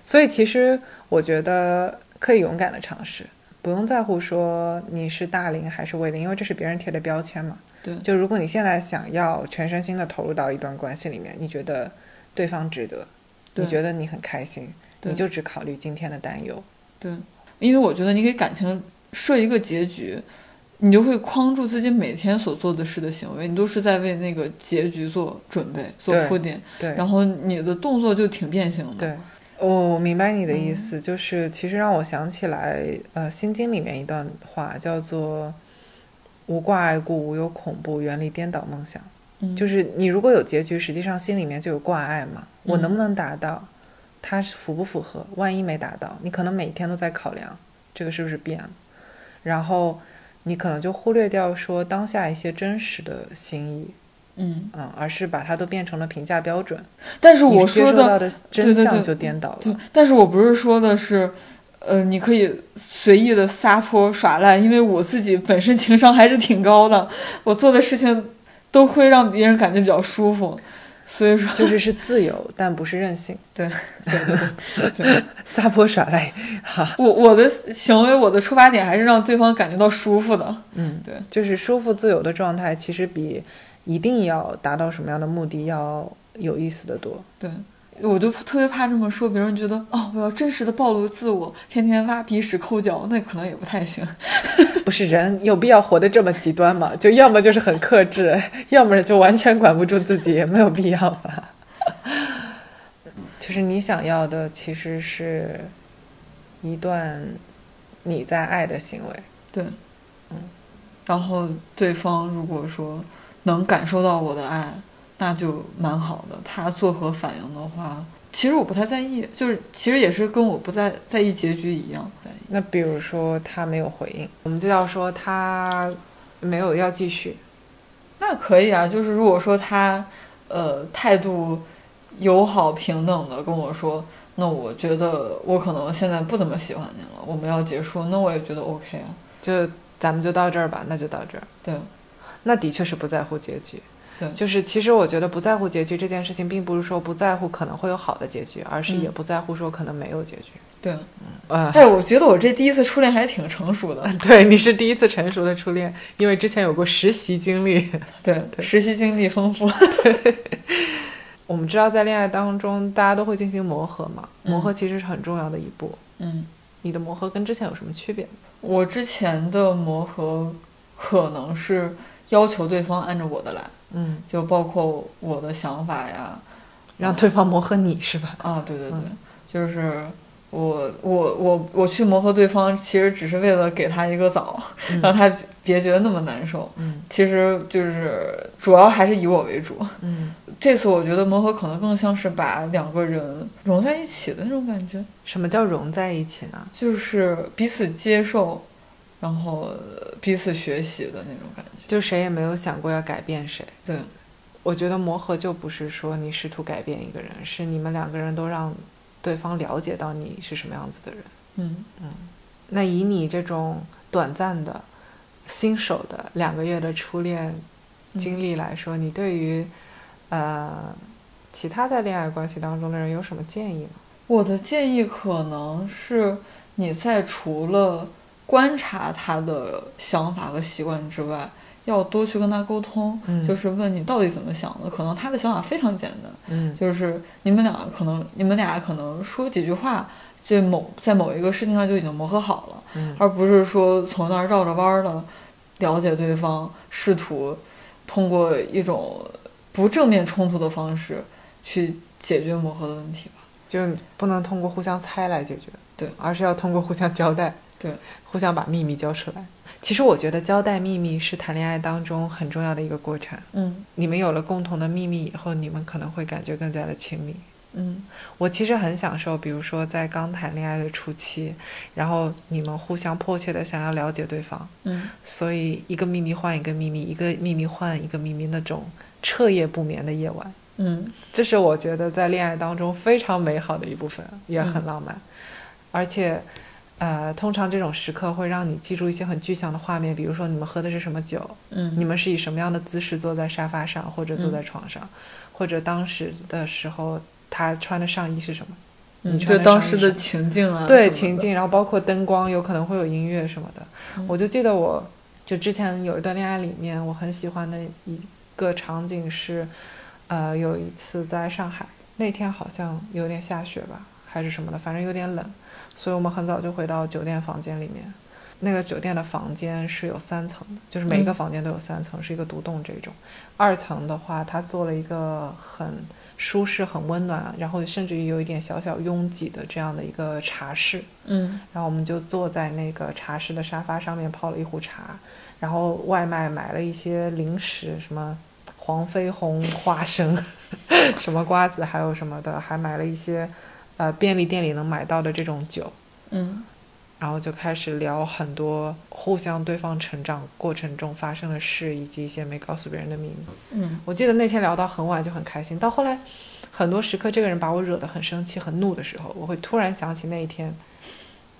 S1: 所以其实我觉得可以勇敢的尝试，不用在乎说你是大龄还是未龄，因为这是别人贴的标签嘛。
S2: 对
S1: 就如果你现在想要全身心的投入到一段关系里面，你觉得对方值得，你觉得你很开心，你就只考虑今天的担忧。
S2: 对，因为我觉得你给感情设一个结局，你就会框住自己每天所做的事的行为，你都是在为那个结局做准备、做铺垫，
S1: 对，
S2: 然后你的动作就挺变形的。
S1: 对，我明白你的意
S2: 嗯
S1: 思，就是其实让我想起来，呃，《心经》里面一段话叫做“无挂碍故，无有恐怖，远离颠倒梦想”。
S2: 嗯，
S1: 就是你如果有结局，实际上心里面就有挂碍嘛，我能不能达到，它是符不符合？万一没达到，你可能每天都在考量这个是不是变了，然后你可能就忽略掉说当下一些真实的心意，
S2: 嗯，
S1: 啊，而是把它都变成了评价标准。
S2: 但是我说的
S1: 真相就颠倒了。
S2: 对，但是我不是说的是，呃，你可以随意的撒泼耍赖，因为我自己本身情商还是挺高的，我做的事情都会让别人感觉比较舒服，所以说，
S1: 就是 是自由，但不是任性。
S2: 对对对对对，
S1: 撒泼耍赖，哈，
S2: 我我的行为，我的出发点还是让对方感觉到舒服的，
S1: 嗯，
S2: 对，
S1: 就是舒服自由的状态，其实比一定要达到什么样的目的要有意思的多。
S2: 对。我就特别怕这么说，别人觉得哦，我要真实的暴露自我，天天挖鼻屎抠脚，那可能也不太行。
S1: 不是人有必要活得这么极端吗？就要么就是很克制，要么就完全管不住自己，也没有必要吧。就是你想要的，其实是一段你在爱的行为。
S2: 对，嗯，然后对方如果说能感受到我的爱，那就蛮好的。他作何反应的话，其实我不太在意，就是其实也是跟我不在在意结局一样。
S1: 那比如说他没有回应，我们就要说他没有要继续。
S2: 那可以啊，就是如果说他呃态度友好平等的跟我说，那我觉得我可能现在不怎么喜欢你了，我们要结束，那我也觉得 OK 啊。
S1: 就咱们就到这儿吧，那就到这儿。
S2: 对，
S1: 那的确是不在乎结局。
S2: 对
S1: 就是其实我觉得不在乎结局这件事情，并不是说不在乎可能会有好的结局，而是
S2: 嗯
S1: 也不在乎说可能没有结局。
S2: 对，
S1: 呃，
S2: 哎，我觉得我这第一次初恋还挺成熟的。
S1: 对，你是第一次成熟的初恋，因为之前有过实习经历。
S2: 对，对实习经历丰富。
S1: 对我们知道，在恋爱当中，大家都会进行磨合嘛，
S2: 嗯
S1: 磨合其实是很重要的一步。
S2: 嗯。
S1: 你的磨合跟之前有什么区别？
S2: 我之前的磨合可能是要求对方按照我的来，
S1: 嗯，
S2: 就包括我的想法呀，
S1: 让对方磨合你是吧？
S2: 啊，对对对，
S1: 嗯。
S2: 就是我我我我去磨合对方，其实只是为了给他一个枣，
S1: 嗯。
S2: 让他别觉得那么难受。
S1: 嗯。
S2: 其实就是主要还是以我为主。
S1: 嗯，
S2: 这次我觉得磨合可能更像是把两个人融在一起的那种感觉，
S1: 什么叫融在一起呢？
S2: 就是彼此接受，然后彼此学习的那种感觉。
S1: 就谁也没有想过要改变谁。
S2: 对，
S1: 我觉得磨合就不是说你试图改变一个人，是你们两个人都让对方了解到你是什么样子的人。
S2: 嗯嗯。
S1: 那以你这种短暂的、新手的两个月的初恋经历来说，你对于呃其他在恋爱关系当中的人有什么建议吗？
S2: 我的建议可能是你在除了观察他的想法和习惯之外，要多去跟他沟通，
S1: 嗯。
S2: 就是问你到底怎么想的。可能他的想法非常简单，
S1: 嗯。
S2: 就是你们俩可能你们俩可能说几句话，这某在某一个事情上就已经磨合好了，
S1: 嗯。
S2: 而不是说从那儿绕着弯儿的了解对方，试图通过一种不正面冲突的方式去解决磨合的问题吧。
S1: 就不能通过互相猜来解决，
S2: 对，
S1: 而是要通过互相交代，
S2: 对，
S1: 互相把秘密交出来。其实我觉得交代秘密是谈恋爱当中很重要的一个过程。
S2: 嗯
S1: 你们有了共同的秘密以后，你们可能会感觉更加的亲密。
S2: 嗯
S1: 我其实很享受，比如说在刚谈恋爱的初期，然后你们互相迫切的想要了解对方，
S2: 嗯
S1: 所以一个秘密换一个秘密，一个秘密换一个秘密，那种彻夜不眠的夜晚，
S2: 嗯
S1: 这是我觉得在恋爱当中非常美好的一部分，也很浪漫，而且。呃，通常这种时刻会让你记住一些很具象的画面，比如说你们喝的是什么酒，
S2: 嗯，
S1: 你们是以什么样的姿势坐在沙发上，或者坐在床上，或者当时的时候他穿的上衣是什么？你穿的
S2: 当时的情境啊，
S1: 对情。境，然后包括灯光，有可能会有音乐什么的。
S2: 嗯
S1: 我就记得我，就之前有一段恋爱里面，我很喜欢的一个场景是，呃，有一次在上海，那天好像有点下雪吧，还是什么的，反正有点冷，所以我们很早就回到酒店房间里面。那个酒店的房间是有三层的，就是每一个
S2: 嗯
S1: 房间都有三层，是一个独栋这种。二层的话，它做了一个很舒适、很温暖，然后甚至于有一点小小拥挤的这样的一个茶室。
S2: 嗯
S1: 然后我们就坐在那个茶室的沙发上面泡了一壶茶，然后外卖买了一些零食，什么黄飞鸿、花生，什么瓜子，还有什么的，还买了一些呃便利店里能买到的这种酒，
S2: 嗯
S1: 然后就开始聊很多互相对方成长过程中发生的事，以及一些没告诉别人的秘密。
S2: 嗯
S1: 我记得那天聊到很晚就很开心，到后来很多时刻，这个人把我惹得很生气、很怒的时候，我会突然想起那一天，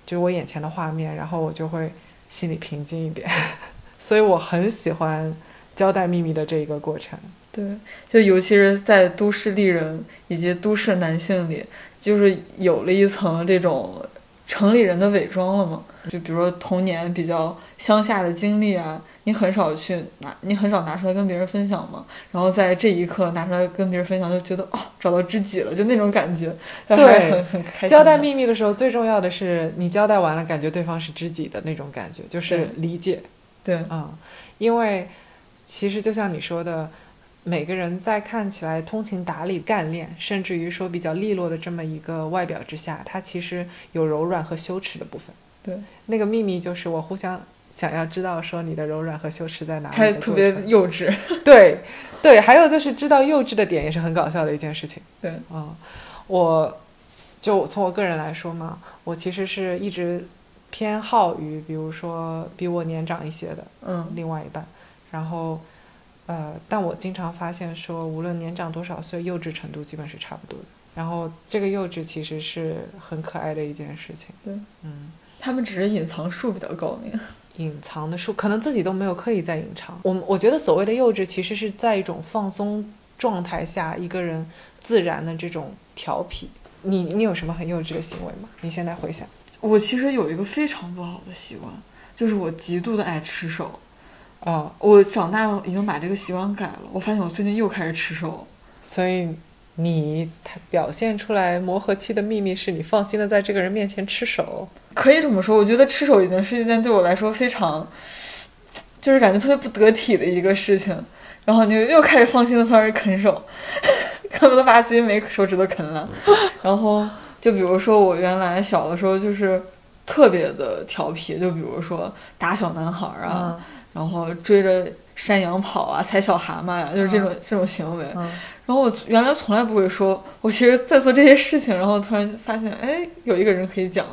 S1: 就是我眼前的画面，然后我就会心里平静一点。所以我很喜欢交代秘密的这一个过程。
S2: 对，就尤其是在都市丽人以及都市男性里，就是有了一层这种城里人的伪装了嘛。就比如说童年比较乡下的经历啊，你很少去拿，你很少拿出来跟别人分享嘛。然后在这一刻拿出来跟别人分享，就觉得哦，找到知己了，就那种感觉，
S1: 对
S2: 很很开心。
S1: 交代秘密的时候，最重要的是你交代完了，感觉对方是知己的那种感觉，就是理解。
S2: 对，
S1: 嗯，因为其实就像你说的，每个人在看起来通情达理、干练，甚至于说比较利落的这么一个外表之下，他其实有柔软和羞耻的部分。
S2: 对，
S1: 那个秘密就是我互相想要知道说你的柔软和羞耻在哪里，
S2: 还特别幼稚。
S1: 对对，还有就是知道幼稚的点也是很搞笑的一件事情。
S2: 对，
S1: 嗯，我就从我个人来说嘛，我其实是一直偏好于，比如说比我年长一些的
S2: 嗯
S1: 另外一半，然后呃，但我经常发现说，无论年长多少岁，幼稚程度基本是差不多的。然后这个幼稚其实是很可爱的一件事情。
S2: 对，
S1: 嗯，
S2: 他们只是隐藏术比较高明。
S1: 隐藏的术，可能自己都没有刻意在隐藏。我我觉得所谓的幼稚，其实是在一种放松状态下，一个人自然的这种调皮。你你有什么很幼稚的行为吗？你现在回想，
S2: 我其实有一个非常不好的习惯，就是我极度的爱吃手。
S1: 哦，
S2: 我长大了已经把这个习惯改了，我发现我最近又开始吃手。
S1: 所以你他表现出来磨合期的秘密是你放心的在这个人面前吃手。
S2: 可以这么说，我觉得吃手已经是一件对我来说非常，就是感觉特别不得体的一个事情。然后你又开始放心的开始啃手，恨不得把自己每个手指都啃了。然后就比如说我原来小的时候就是特别的调皮，就比如说打小男孩啊，
S1: 嗯
S2: 然后追着山羊跑啊，踩小蛤蟆呀、就是这种、这种行为。
S1: 嗯。
S2: 然后我原来从来不会说，我其实在做这些事情，然后突然发现，哎，有一个人可以讲。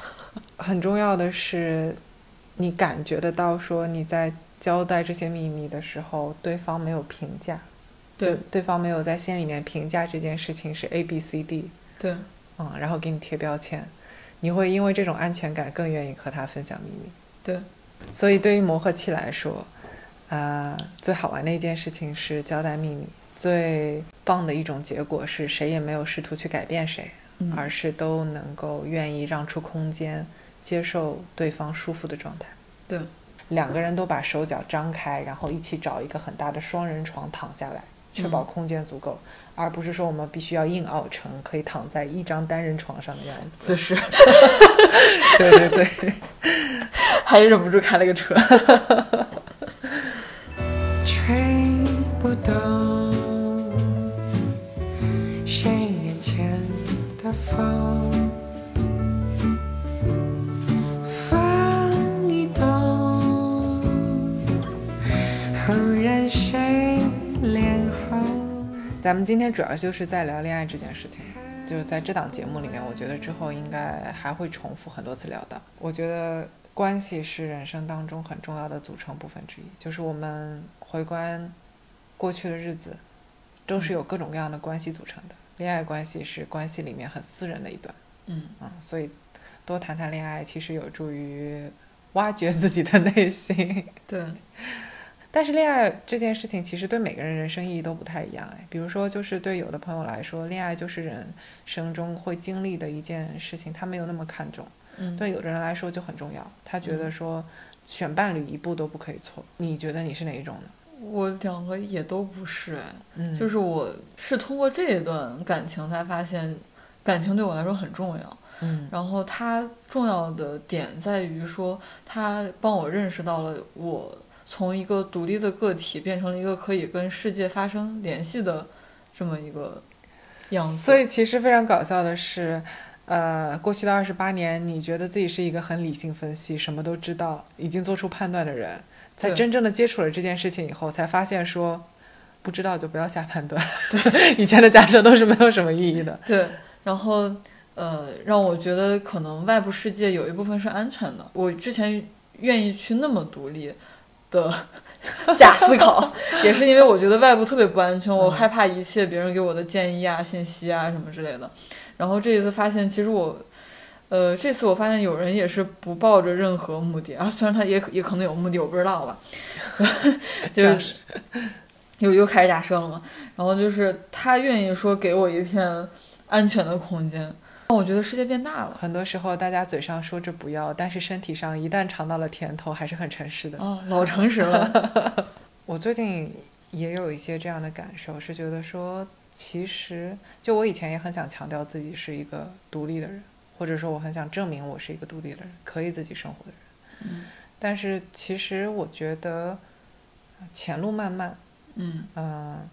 S1: 很重要的是，你感觉得到说你在交代这些秘密的时候，对方没有评价，
S2: 对。
S1: 对方没有在心里面评价这件事情是 A B C D，
S2: 对，
S1: 嗯，然后给你贴标签，你会因为这种安全感更愿意和他分享秘密。
S2: 对，
S1: 所以对于磨合期来说，啊、最好玩的一件事情是交代秘密，最棒的一种结果是谁也没有试图去改变谁，
S2: 嗯
S1: 而是都能够愿意让出空间，接受对方舒服的状态。
S2: 对，
S1: 两个人都把手脚张开，然后一起找一个很大的双人床躺下来，确保空间足够，而不是说我们必须要硬凹成可以躺在一张单人床上的样子。对对对，
S2: 还是忍不住开了个车。
S3: 吹不动。
S1: 咱们今天主要就是在聊恋爱这件事情，就是在这档节目里面，我觉得之后应该还会重复很多次聊到。我觉得关系是人生当中很重要的组成部分之一，就是我们回观过去的日子，都是有各种各样的关系组成的。恋爱关系是关系里面很私人的一段，
S2: 嗯
S1: 啊，所以多谈谈恋爱，其实有助于挖掘自己的内心。
S2: 对，
S1: 但是恋爱这件事情其实对每个人人生意义都不太一样哎。比如说，就是对有的朋友来说，恋爱就是人生中会经历的一件事情，他没有那么看重；
S2: 嗯，
S1: 对有的人来说就很重要，他觉得说选伴侣一步都不可以错。你觉得你是哪一种呢？
S2: 我两个也都不是哎，
S1: 嗯，
S2: 就是我是通过这一段感情才发现，感情对我来说很重要。
S1: 嗯
S2: 然后它重要的点在于说，它帮我认识到了我从一个独立的个体变成了一个可以跟世界发生联系的这么一个样子。
S1: 所以其实非常搞笑的是，呃，过去的二十八年，你觉得自己是一个很理性分析、什么都知道、已经做出判断的人，在真正的接触了这件事情以后，才发现说，不知道就不要下判断。对，以前的假设都是没有什么意义的。
S2: 对，然后呃，让我觉得可能外部世界有一部分是安全的。我之前愿意去那么独立的 假思考，也是因为我觉得外部特别不安全，我害怕一切别人给我的建议啊、信息啊什么之类的。然后这一次发现，其实我。呃，这次我发现有人也是不抱着任何目的啊，虽然他也也可能有目的，我不知道吧。就是又又开始假设了嘛。然后就是他愿意说给我一片安全的空间，让我觉得世界变大了。
S1: 很多时候，大家嘴上说着不要，但是身体上一旦尝到了甜头，还是很诚实的。
S2: 哦，老诚实了。
S1: 我最近也有一些这样的感受，是觉得说，其实就我以前也很想强调自己是一个独立的人，或者说我很想证明我是一个独立的人，可以自己生活的人。
S2: 嗯
S1: 但是其实我觉得前路漫漫，
S2: 嗯
S1: 嗯、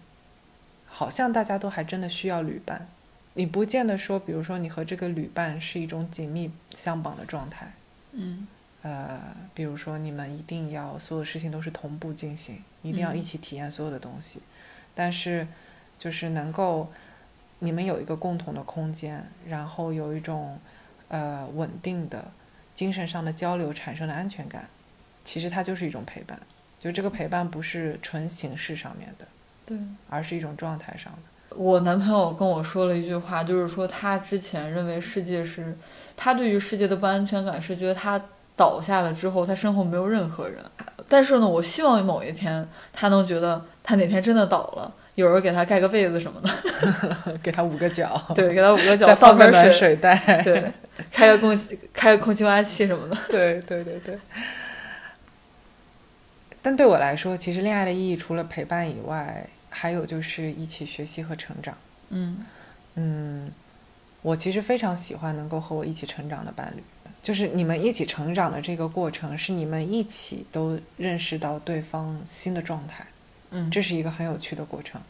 S1: 好像大家都还真的需要旅伴。你不见得说，比如说你和这个旅伴是一种紧密相绑的状态，
S2: 嗯
S1: 呃，比如说你们一定要所有事情都是同步进行，一定要一
S2: 嗯
S1: 起体验所有的东西，但是就是能够你们有一个共同的空间，然后有一种呃稳定的精神上的交流产生的安全感，其实它就是一种陪伴，就这个陪伴不是纯形式上面的，
S2: 对。
S1: 而是一种状态上的。
S2: 我男朋友跟我说了一句话，就是说他之前认为世界是，他对于世界的不安全感是觉得他倒下了之后，他身后没有任何人。但是呢，我希望某一天他能觉得他哪天真的倒了，有人给他盖个被子什么的，
S1: 给他捂个脚，
S2: 对，给他捂个脚，
S1: 再放个暖
S2: 水，
S1: 水袋，
S2: 对，开个空气，开个空气净化器什么的。
S1: 对对对对。但对我来说，其实恋爱的意义除了陪伴以外，还有就是一起学习和成长。
S2: 嗯。
S1: 嗯，我其实非常喜欢能够和我一起成长的伴侣，就是你们一起成长的这个过程，是你们一起都认识到对方新的状态，
S2: 嗯，
S1: 这是一个很有趣的过程，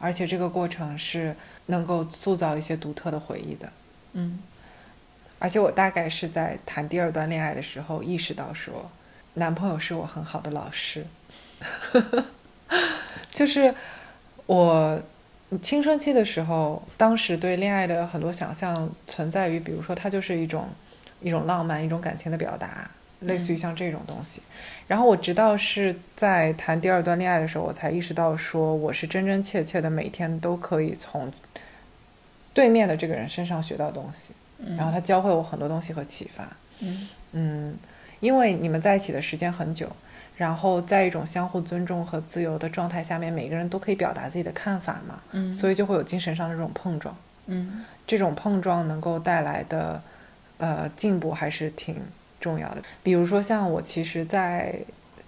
S1: 而且这个过程是能够塑造一些独特的回忆的。
S2: 嗯。
S1: 而且我大概是在谈第二段恋爱的时候意识到说，男朋友是我很好的老师，就是我青春期的时候，当时对恋爱的很多想象存在于，比如说它就是一种一种浪漫、一种感情的表达，类似于像这种东西。然后我直到是在谈第二段恋爱的时候，我才意识到说，我是真真切切的每天都可以从对面的这个人身上学到东西。
S2: 嗯，
S1: 然后他教会我很多东西和启发。
S2: 嗯
S1: 嗯，因为你们在一起的时间很久，然后在一种相互尊重和自由的状态下面，每个人都可以表达自己的看法嘛，
S2: 嗯，
S1: 所以就会有精神上的这种碰撞。
S2: 嗯
S1: 这种碰撞能够带来的呃进步还是挺重要的。比如说像我，其实，在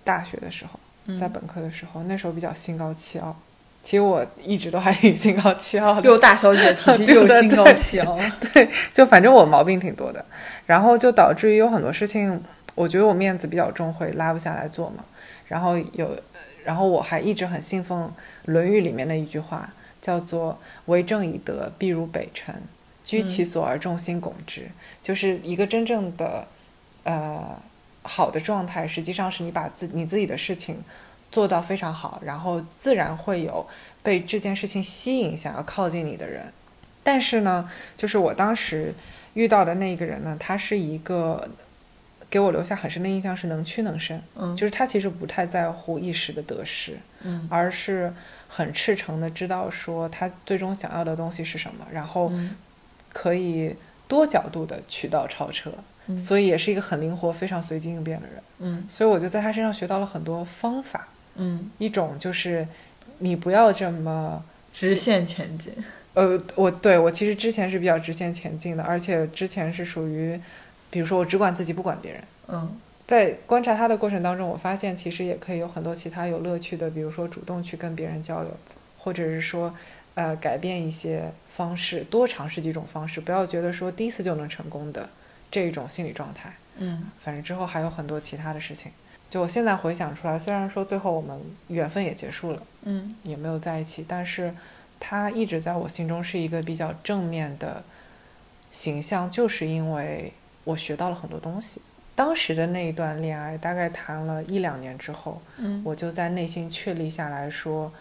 S1: 大学的时候，
S2: 嗯
S1: 在本科的时候，那时候比较心高气傲。其实我一直都还挺心高气傲的，
S2: 又大小姐脾气，又心高
S1: 对
S2: 气傲。
S1: 对，就反正我毛病挺多的，然后就导致于有很多事情，我觉得我面子比较重，会拉不下来做嘛。然后有然后我还一直很信奉《论语》里面的一句话，叫做“为政以德，必如北辰，居其所而众星拱之”，就是一个真正的呃好的状态，实际上是你把自你自己的事情做到非常好，然后自然会有被这件事情吸引想要靠近你的人。但是呢，就是我当时遇到的那个人呢，他是一个给我留下很深的印象，是能屈能伸。
S2: 嗯
S1: 就是他其实不太在乎一时的得失，
S2: 嗯
S1: 而是很赤诚的知道说他最终想要的东西是什么，然后
S2: 嗯
S1: 可以多角度的渠道超车，
S2: 嗯
S1: 所以也是一个很灵活、非常随机应变的人。
S2: 嗯
S1: 所以我就在他身上学到了很多方法，
S2: 嗯，
S1: 一种就是你不要这么
S2: 直线前进。
S1: 呃，我对我其实之前是比较直线前进的，而且之前是属于，比如说我只管自己不管别人。
S2: 嗯
S1: 在观察他的过程当中，我发现其实也可以有很多其他有乐趣的，比如说主动去跟别人交流，或者是说，呃，改变一些方式，多尝试几种方式，不要觉得说第一次就能成功的这种心理状态。
S2: 嗯
S1: 反正之后还有很多其他的事情。就我现在回想出来，虽然说最后我们缘分也结束了，
S2: 嗯
S1: 也没有在一起，但是他一直在我心中是一个比较正面的形象，就是因为我学到了很多东西。当时的那一段恋爱，大概谈了一两年之后，
S2: 嗯
S1: 我就在内心确立下来说，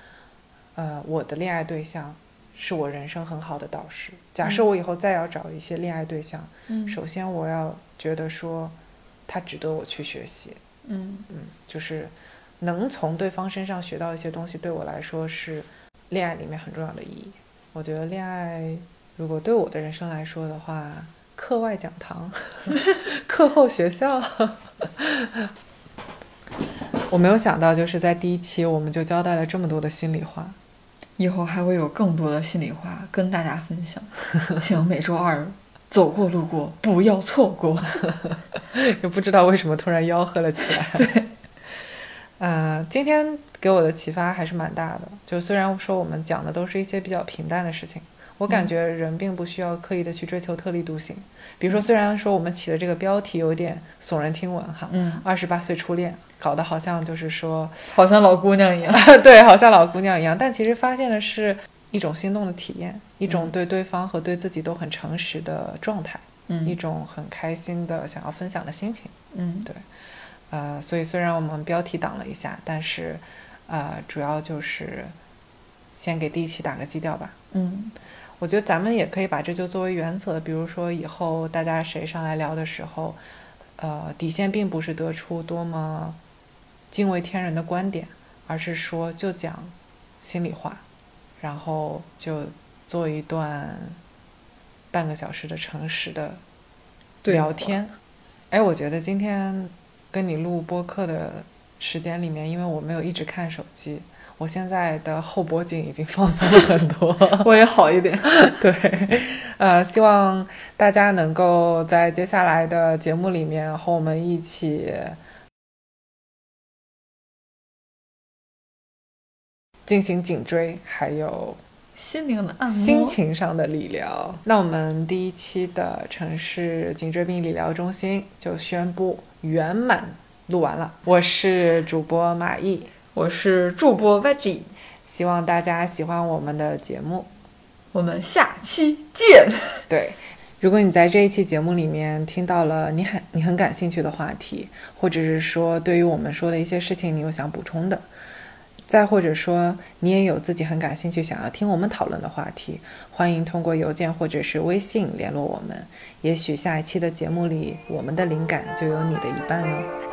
S1: 呃，我的恋爱对象是我人生很好的导师。假设我以后再要找一些恋爱对象，
S2: 嗯
S1: 首先我要觉得说，他值得我去学习，
S2: 嗯
S1: 嗯，就是能从对方身上学到一些东西，对我来说是恋爱里面很重要的意义。我觉得恋爱如果对我的人生来说的话，课外讲堂、课后学校，我没有想到，就是在第一期我们就交代了这么多的心里话。
S2: 以后还会有更多的心里话跟大家分享，请每周二走过路过不要错过。
S1: 也不知道为什么突然吆喝了起来。对，呃，今天给我的启发还是蛮大的。就虽然说我们讲的都是一些比较平淡的事情，我感觉人并不需要刻意的去追求特立独行。比如说，虽然说我们起的这个标题有点耸人听闻哈，
S2: 嗯，
S1: 二十八岁初恋，搞得好像就是说，
S2: 好像老姑娘一样。
S1: 对，好像老姑娘一样，但其实发现的是一种心动的体验，一种对对方和对自己都很诚实的状态，嗯一
S2: 嗯
S1: 种很开心的想要分享的心情。
S2: 嗯对
S1: 呃，所以虽然我们标题挡了一下，但是呃，主要就是先给第一期打个基调吧。
S2: 嗯
S1: 我觉得咱们也可以把这就作为原则，比如说以后大家谁上来聊的时候，呃，底线并不是得出多么惊为天人的观点，而是说就讲心里话，然后就做一段半个小时的诚实的聊天。哎，我觉得今天跟你录播客的时间里面，因为我没有一直看手机，我现在的后脖颈已经放松了很多。
S2: 我也好一点。
S1: 对，呃，希望大家能够在接下来的节目里面和我们一起进行颈椎，还有
S2: 心灵的按摩，
S1: 心情上的理疗。那我们第一期的城市颈椎病理疗中心就宣布圆满录完了。我是主播马毅，
S2: 我是助播 Veggie，
S1: 希望大家喜欢我们的节目。
S2: 我们下期见。
S1: 对，如果你在这一期节目里面听到了你很你很感兴趣的话题，或者是说对于我们说的一些事情你有想补充的，再或者说你也有自己很感兴趣想要听我们讨论的话题，欢迎通过邮件或者是微信联络我们。也许下一期的节目里，我们的灵感就有你的一半哟。
S3: 只